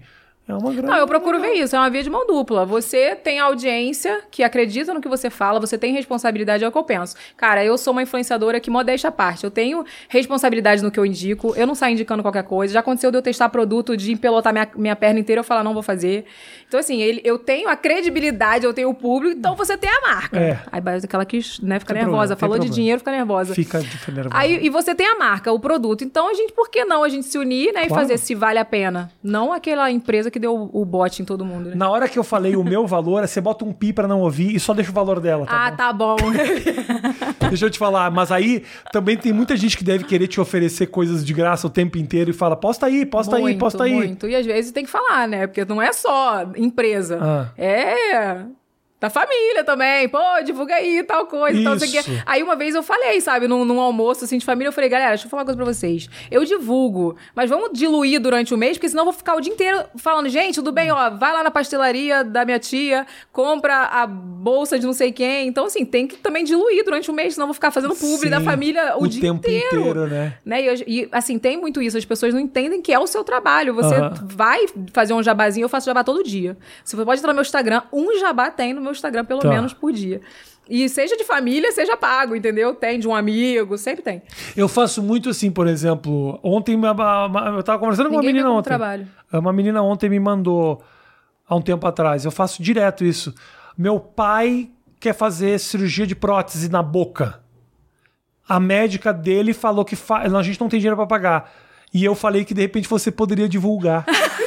É uma grana. Não, eu procuro ver isso, é uma via de mão dupla. Você tem audiência que acredita no que você fala, você tem responsabilidade, é o que eu penso. Cara, eu sou uma influenciadora que modéstia à parte. Eu tenho responsabilidade no que eu indico, eu não saio indicando qualquer coisa. Já aconteceu de eu testar produto, de empelotar minha, minha perna inteira, eu falar, não vou fazer. Então, assim, ele, eu tenho a credibilidade, eu tenho o público, então você tem a marca. É. Aí bate aquela que né, fica Tem nervosa. problema, Falou de problema. dinheiro, fica nervosa. Fica de nervosa. Aí, e você tem a marca, o produto. Então, a gente, por que não a gente se unir, né? E Claro. fazer se vale a pena? Não aquela empresa que deu o, bote em todo mundo, né? Na hora que eu falei o meu valor, você bota um pi pra não ouvir e só deixa o valor dela, tá ah, bom? tá bom. [laughs] Deixa eu te falar, mas aí também tem muita gente que deve querer te oferecer coisas de graça o tempo inteiro e fala, posta aí, posta aí, muito, posta aí. Muito. E às vezes tem que falar, né? Porque não é só empresa. Ah. É. Da família também. Pô, divulga aí tal coisa. Tal, não sei o Isso. quê. Aí uma vez eu falei, sabe, num, num almoço assim de família, eu falei, galera, deixa eu falar uma coisa pra vocês. Eu divulgo, mas vamos diluir durante o mês, porque senão eu vou ficar o dia inteiro falando, gente, tudo bem, ó, vai lá na pastelaria da minha tia, compra a bolsa de não sei quem. Então, assim, tem que também diluir durante o mês, senão eu vou ficar fazendo publi da Sim, família o, o dia tempo inteiro. inteiro, né? Né? E, e, assim, tem muito isso. As pessoas não entendem que é o seu trabalho. Você vai fazer um jabazinho, eu faço jabá todo dia. Você pode entrar no meu Instagram, um jabá tem no meu Instagram, pelo Tá. menos por dia. E seja de família, seja pago, entendeu? Tem de um amigo, sempre tem. Eu faço muito assim, por exemplo, ontem eu tava conversando com uma Ninguém menina ontem. trabalho. Uma menina ontem me mandou há um tempo atrás. Eu faço direto isso. Meu pai quer fazer cirurgia de prótese na boca. A médica dele falou que fa... a gente não tem dinheiro pra pagar. E eu falei que de repente você poderia divulgar. [laughs]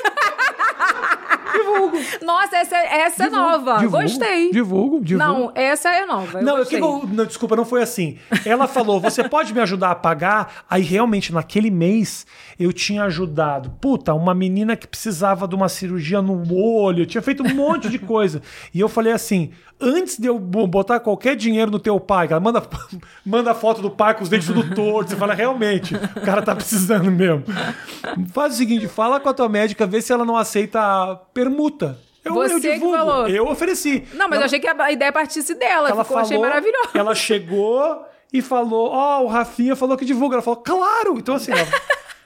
[laughs] Nossa, essa, essa é nova. Divulgo, Gostei. Divulgo, divulgo. Não, essa é nova. Eu Não, que eu, não, desculpa, não foi assim. Ela falou: você [laughs] pode me ajudar a pagar? Aí realmente, naquele mês, eu tinha ajudado. Puta, uma menina que precisava de uma cirurgia no olho, eu tinha feito um monte de coisa. E eu falei assim: antes de eu bo- botar qualquer dinheiro no teu pai, cara, manda, [laughs] manda a foto do pai com os dentes tudo tortos. Você fala, realmente, o cara tá precisando mesmo. Faz o seguinte: fala com a tua médica, vê se ela não aceita a permuta. Eu, Você eu divulgo. falou. Eu ofereci. Não, mas eu achei que a ideia partisse dela. Ela ficou, achei falou, maravilhoso. Ela chegou e falou: Ó, o Rafinha falou que divulga. Ela falou: Claro! Então, assim,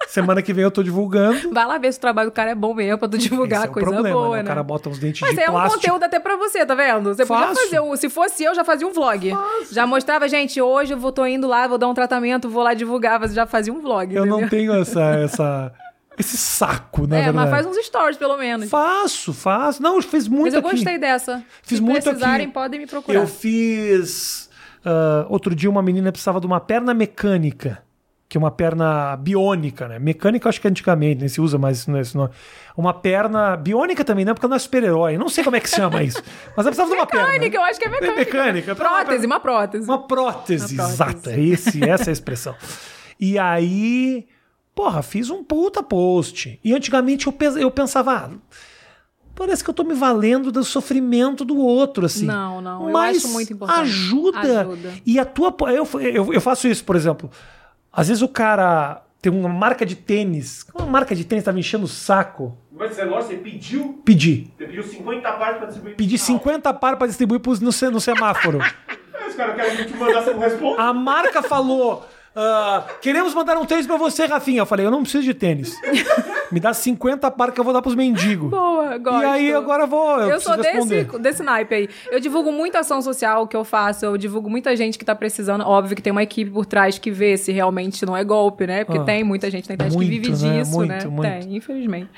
semana que vem eu tô divulgando. Vai lá ver se o trabalho do cara é bom mesmo, pra tu divulgar Esse é coisa problema, boa, né? né? O cara bota uns dentes Mas de é um plástico. conteúdo até pra você, tá vendo? Você podia Faço. fazer. um- Se fosse eu, já fazia um vlog. Já mostrava, gente, hoje eu vou, tô indo lá, vou dar um tratamento, vou lá divulgar. Você já fazia um vlog. Eu não entendeu? tenho [laughs] essa, essa, esse saco, na É, verdade. mas faz uns stories, pelo menos. Faço, faço. Não, eu fiz muito Mas eu aqui. gostei dessa. Fiz Se muito precisarem, aqui. podem me procurar. Eu fiz. ah, outro dia, uma menina precisava de uma perna mecânica, que é uma perna biônica, né? Mecânica, eu acho que antigamente, nem se usa mais isso, né, esse nome. Uma perna biônica também, não, porque ela não é super-herói. Não sei como é que se chama isso. Mas ela precisava de uma perna. Mecânica, eu acho que é mecânica. mecânica. Prótese, uma prótese. Uma prótese, Uma prótese. exata. Esse, essa é a expressão. E aí, porra, fiz um puta post. E antigamente eu, eu pensava, ah, parece que eu tô me valendo do sofrimento do outro, assim. Não, não, eu Mas acho muito importante. Ajuda. Ajuda. E a tua. Eu, eu, eu faço isso, por exemplo. Às vezes o cara tem uma marca de tênis. Uma marca de tênis tava enchendo o saco. Mas você, você pediu, Pedi. você pediu 50 partes pra distribuir. Pedi no final. 50 par pra distribuir pros- no, no semáforo. [laughs] Os caras querem te mandar, você não responde. A marca falou: ah, queremos mandar um tênis pra você, Rafinha. Eu falei: eu não preciso de tênis. Me dá 50 par que eu vou dar pros mendigos. Boa, gosto. E aí agora eu vou. Eu, Eu, sou desse, responder. desse naipe aí. Eu divulgo muita ação social que eu faço, eu divulgo muita gente que tá precisando. Óbvio que tem uma equipe por trás que vê se realmente não é golpe, né? Porque Ah. tem muita gente na internet Muito, que vive né? disso, Muito, né? muito. Tem, infelizmente.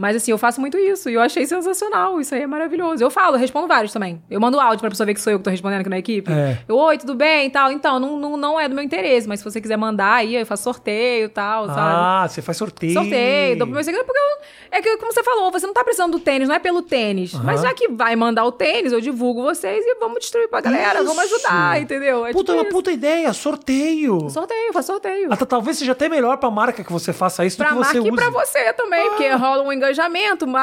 Mas assim, eu faço muito isso e eu achei sensacional. Isso aí é maravilhoso. Eu falo, eu respondo vários também. Eu mando áudio pra pessoa ver que sou eu que tô respondendo aqui na equipe. É. Eu, oi, tudo bem e tal. Então, não, não, não é do meu interesse, mas se você quiser mandar aí, eu faço sorteio e tal, sabe? Ah, você faz sorteio. Sorteio, dou pro meu seguidor, porque eu- é que, como você falou, você não tá precisando do tênis, não é pelo tênis. Mas já que vai mandar o tênis, eu divulgo vocês e vamos distribuir pra galera, vamos Isso. ajudar, entendeu? É Puta, tipo uma isso. puta ideia, sorteio. Sorteio, faz sorteio. Até, talvez seja até melhor pra marca que você faça isso do Pra que você marca e pra você também, porque rola um engajamento,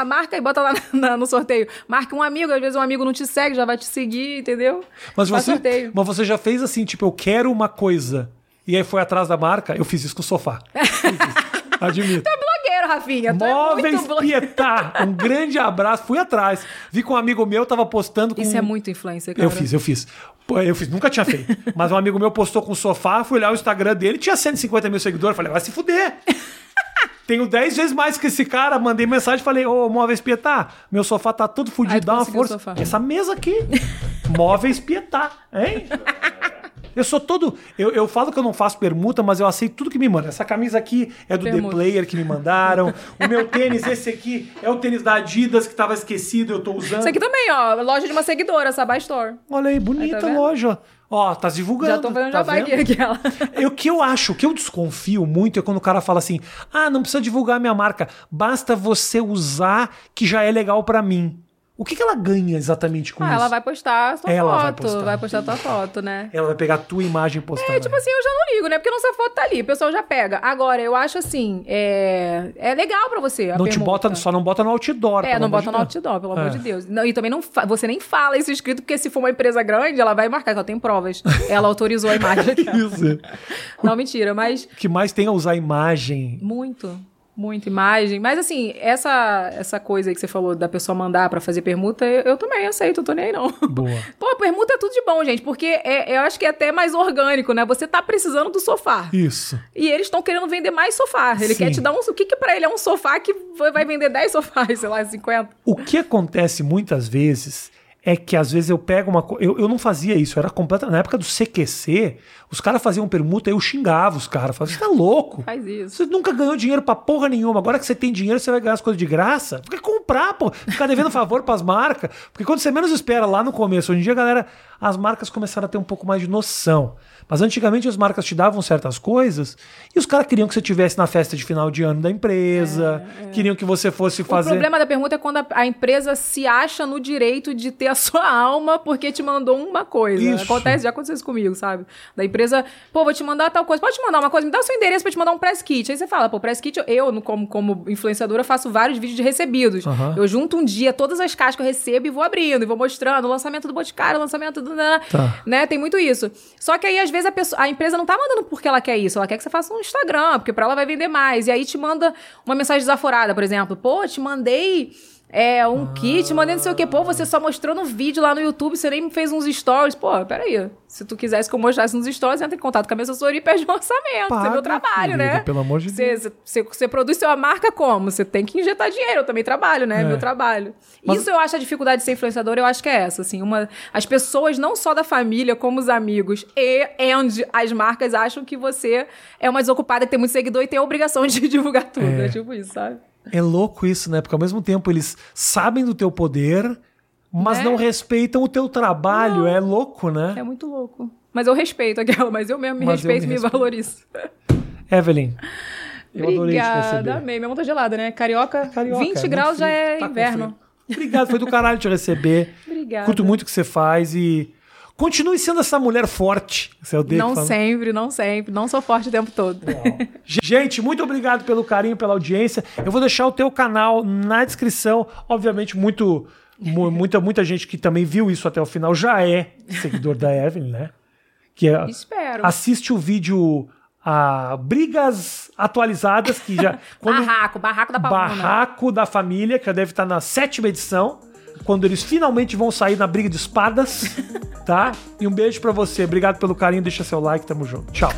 marca e bota lá [laughs] na- no sorteio. Marca um amigo, às vezes um amigo não te segue, já vai te seguir, entendeu? Mas Faz você, sorteio. mas você já fez assim, tipo, eu quero uma coisa. E aí foi atrás da marca, eu fiz isso com o sofá. [laughs] Fiz isso. Admito. Blogueiro, Rafinha, tu é Móveis blogueiro. Pietá. [laughs] Um grande abraço. Fui atrás. Vi com um amigo meu, tava postando com... Isso é muito influência, cara. Eu fiz, eu fiz. Eu fiz, nunca tinha feito. Mas um amigo meu postou com o sofá, fui olhar o Instagram dele, tinha 150 mil seguidores. Falei, vai se fuder. Tenho 10 vezes mais que esse cara. Mandei mensagem e falei: Ô, móveis Pietá, meu sofá tá todo fudido, dá uma força. Essa mesa aqui, [laughs] móveis Pietá, hein? Eu sou todo. Eu, eu falo que eu não faço permuta, mas eu aceito tudo que me mandam. Essa camisa aqui é do Permuta. The Player que me mandaram. O meu tênis, esse aqui, é o tênis da Adidas que tava esquecido, eu tô usando. Isso aqui também, ó. Loja de uma seguidora, Sabá Store. Olha aí, bonita Aí, tá loja. Ó, tá divulgando. Já tô fazendo tá jabá aqui, aquela. [laughs] O que eu acho, o que eu desconfio muito é quando o cara fala assim: ah, não precisa divulgar minha marca, basta você usar que já é legal pra mim. O que, que ela ganha exatamente com Ah, isso? ela vai postar a sua Ela vai foto. postar. Vai postar a tua foto, né? Ela vai pegar a tua imagem e postar. É, tipo né? assim, eu já não ligo, né? Porque nossa foto tá ali, o pessoal já pega. Agora, eu acho assim, é, é legal pra você. não te bota, só não bota no outdoor. É, não bota de no outdoor, pelo É. amor de Deus. Não, e também não fa- você nem fala isso escrito, porque se for uma empresa grande, ela vai marcar, que ela tem provas. Ela autorizou a imagem. [laughs] Isso. não, mentira, mas O que mais tem a usar imagem. muito, muita imagem. Mas assim, essa, essa coisa aí que você falou da pessoa mandar pra fazer permuta, eu, eu também aceito, eu tô nem aí não. Boa. [laughs] Pô, permuta é tudo de bom, gente, porque é- eu acho que é até mais orgânico, né? Você tá precisando do sofá. Isso. E eles estão querendo vender mais sofá. Ele Sim. quer te dar um. O que, que pra ele é um sofá que vai vai vender 10 sofás, [laughs] sei lá, 50? O que acontece muitas vezes é que às vezes eu pego uma coisa. Eu, eu não fazia isso, era completa. Na época do CQC, os caras faziam permuta, eu xingava os caras. Falava, você tá louco? Faz isso. Você nunca ganhou dinheiro pra porra nenhuma. Agora que você tem dinheiro, você vai ganhar as coisas de graça. Fica comprar, pô. Ficar devendo [laughs] favor pras marcas. Porque quando você menos espera lá no começo, hoje em dia, galera, as marcas começaram a ter um pouco mais de noção. Mas antigamente as marcas te davam certas coisas e os caras queriam que você estivesse na festa de final de ano da empresa, queriam que você fosse fazer. O problema da pergunta é quando a, a empresa se acha no direito de ter a [laughs] sua alma porque te mandou uma coisa. Isso. Acontece, já aconteceu isso comigo, sabe? Da empresa, pô, vou te mandar tal coisa. Pode te mandar uma coisa, me dá o seu endereço pra te mandar um press kit. Aí você fala, pô, press kit, eu, como, como influenciadora, faço vários vídeos de recebidos. Aham. Eu junto um dia todas as caixas que eu recebo e vou abrindo, e vou mostrando o lançamento do Boticário, o lançamento do. Tá. Né? Tem muito isso. Só que aí, às vezes, a, pessoa- a empresa não tá mandando porque ela quer isso, ela quer que você faça um Instagram, porque pra ela vai vender mais. E aí te manda uma mensagem desaforada, por exemplo. Pô, te mandei. É, um kit, mandei não sei o quê. Pô, você só mostrou no vídeo lá no YouTube, você nem fez uns stories. Pô, peraí. Se tu quisesse que eu mostrasse nos stories, entra em contato com a minha assessoria e pede um [laughs] orçamento. Paga, Você meu trabalho, querida, né? pelo amor de Você, você, você produz sua marca como? Você tem que injetar dinheiro, eu também trabalho, né? É. Meu trabalho. Mas- Isso eu acho a dificuldade de ser influenciador, eu acho que é essa, assim, uma as pessoas não só da família, como os amigos e and as marcas acham que você é uma desocupada que tem muito seguidor e tem a obrigação [laughs] de divulgar tudo, É. é, tipo isso, sabe? É louco isso, né? Porque ao mesmo tempo eles sabem do teu poder, mas Né? não respeitam o teu trabalho. É louco, né? É muito louco. Mas eu respeito aquela, mas eu mesmo me Mas respeito e me respeito. valorizo. Evelyn, eu Obrigada. Amei. Minha mão tá gelada, né? Carioca, Carioca, 20 muito graus já frio, é tá inverno. Obrigado, foi do caralho te receber. [laughs] Obrigada. Curto muito o que você faz e continue sendo essa mulher forte. Esse é Dave Não falando. sempre, não sempre. Não sou forte o tempo todo. Gente, muito obrigado pelo carinho, pela audiência. Eu vou deixar o teu canal na descrição. Obviamente, muito, mu- muita, muita gente que também viu isso até o final já é seguidor da Evelyn, né? Que é, Espero. assiste o vídeo a Brigas Atualizadas, que já. Quando, [laughs] Barraco, barraco da pavuna. Barraco da Família, que já deve estar na sétima edição. Quando eles finalmente vão sair na briga de espadas, [laughs] tá? E um beijo pra você. Obrigado pelo carinho. Deixa seu like. Tamo junto. Tchau.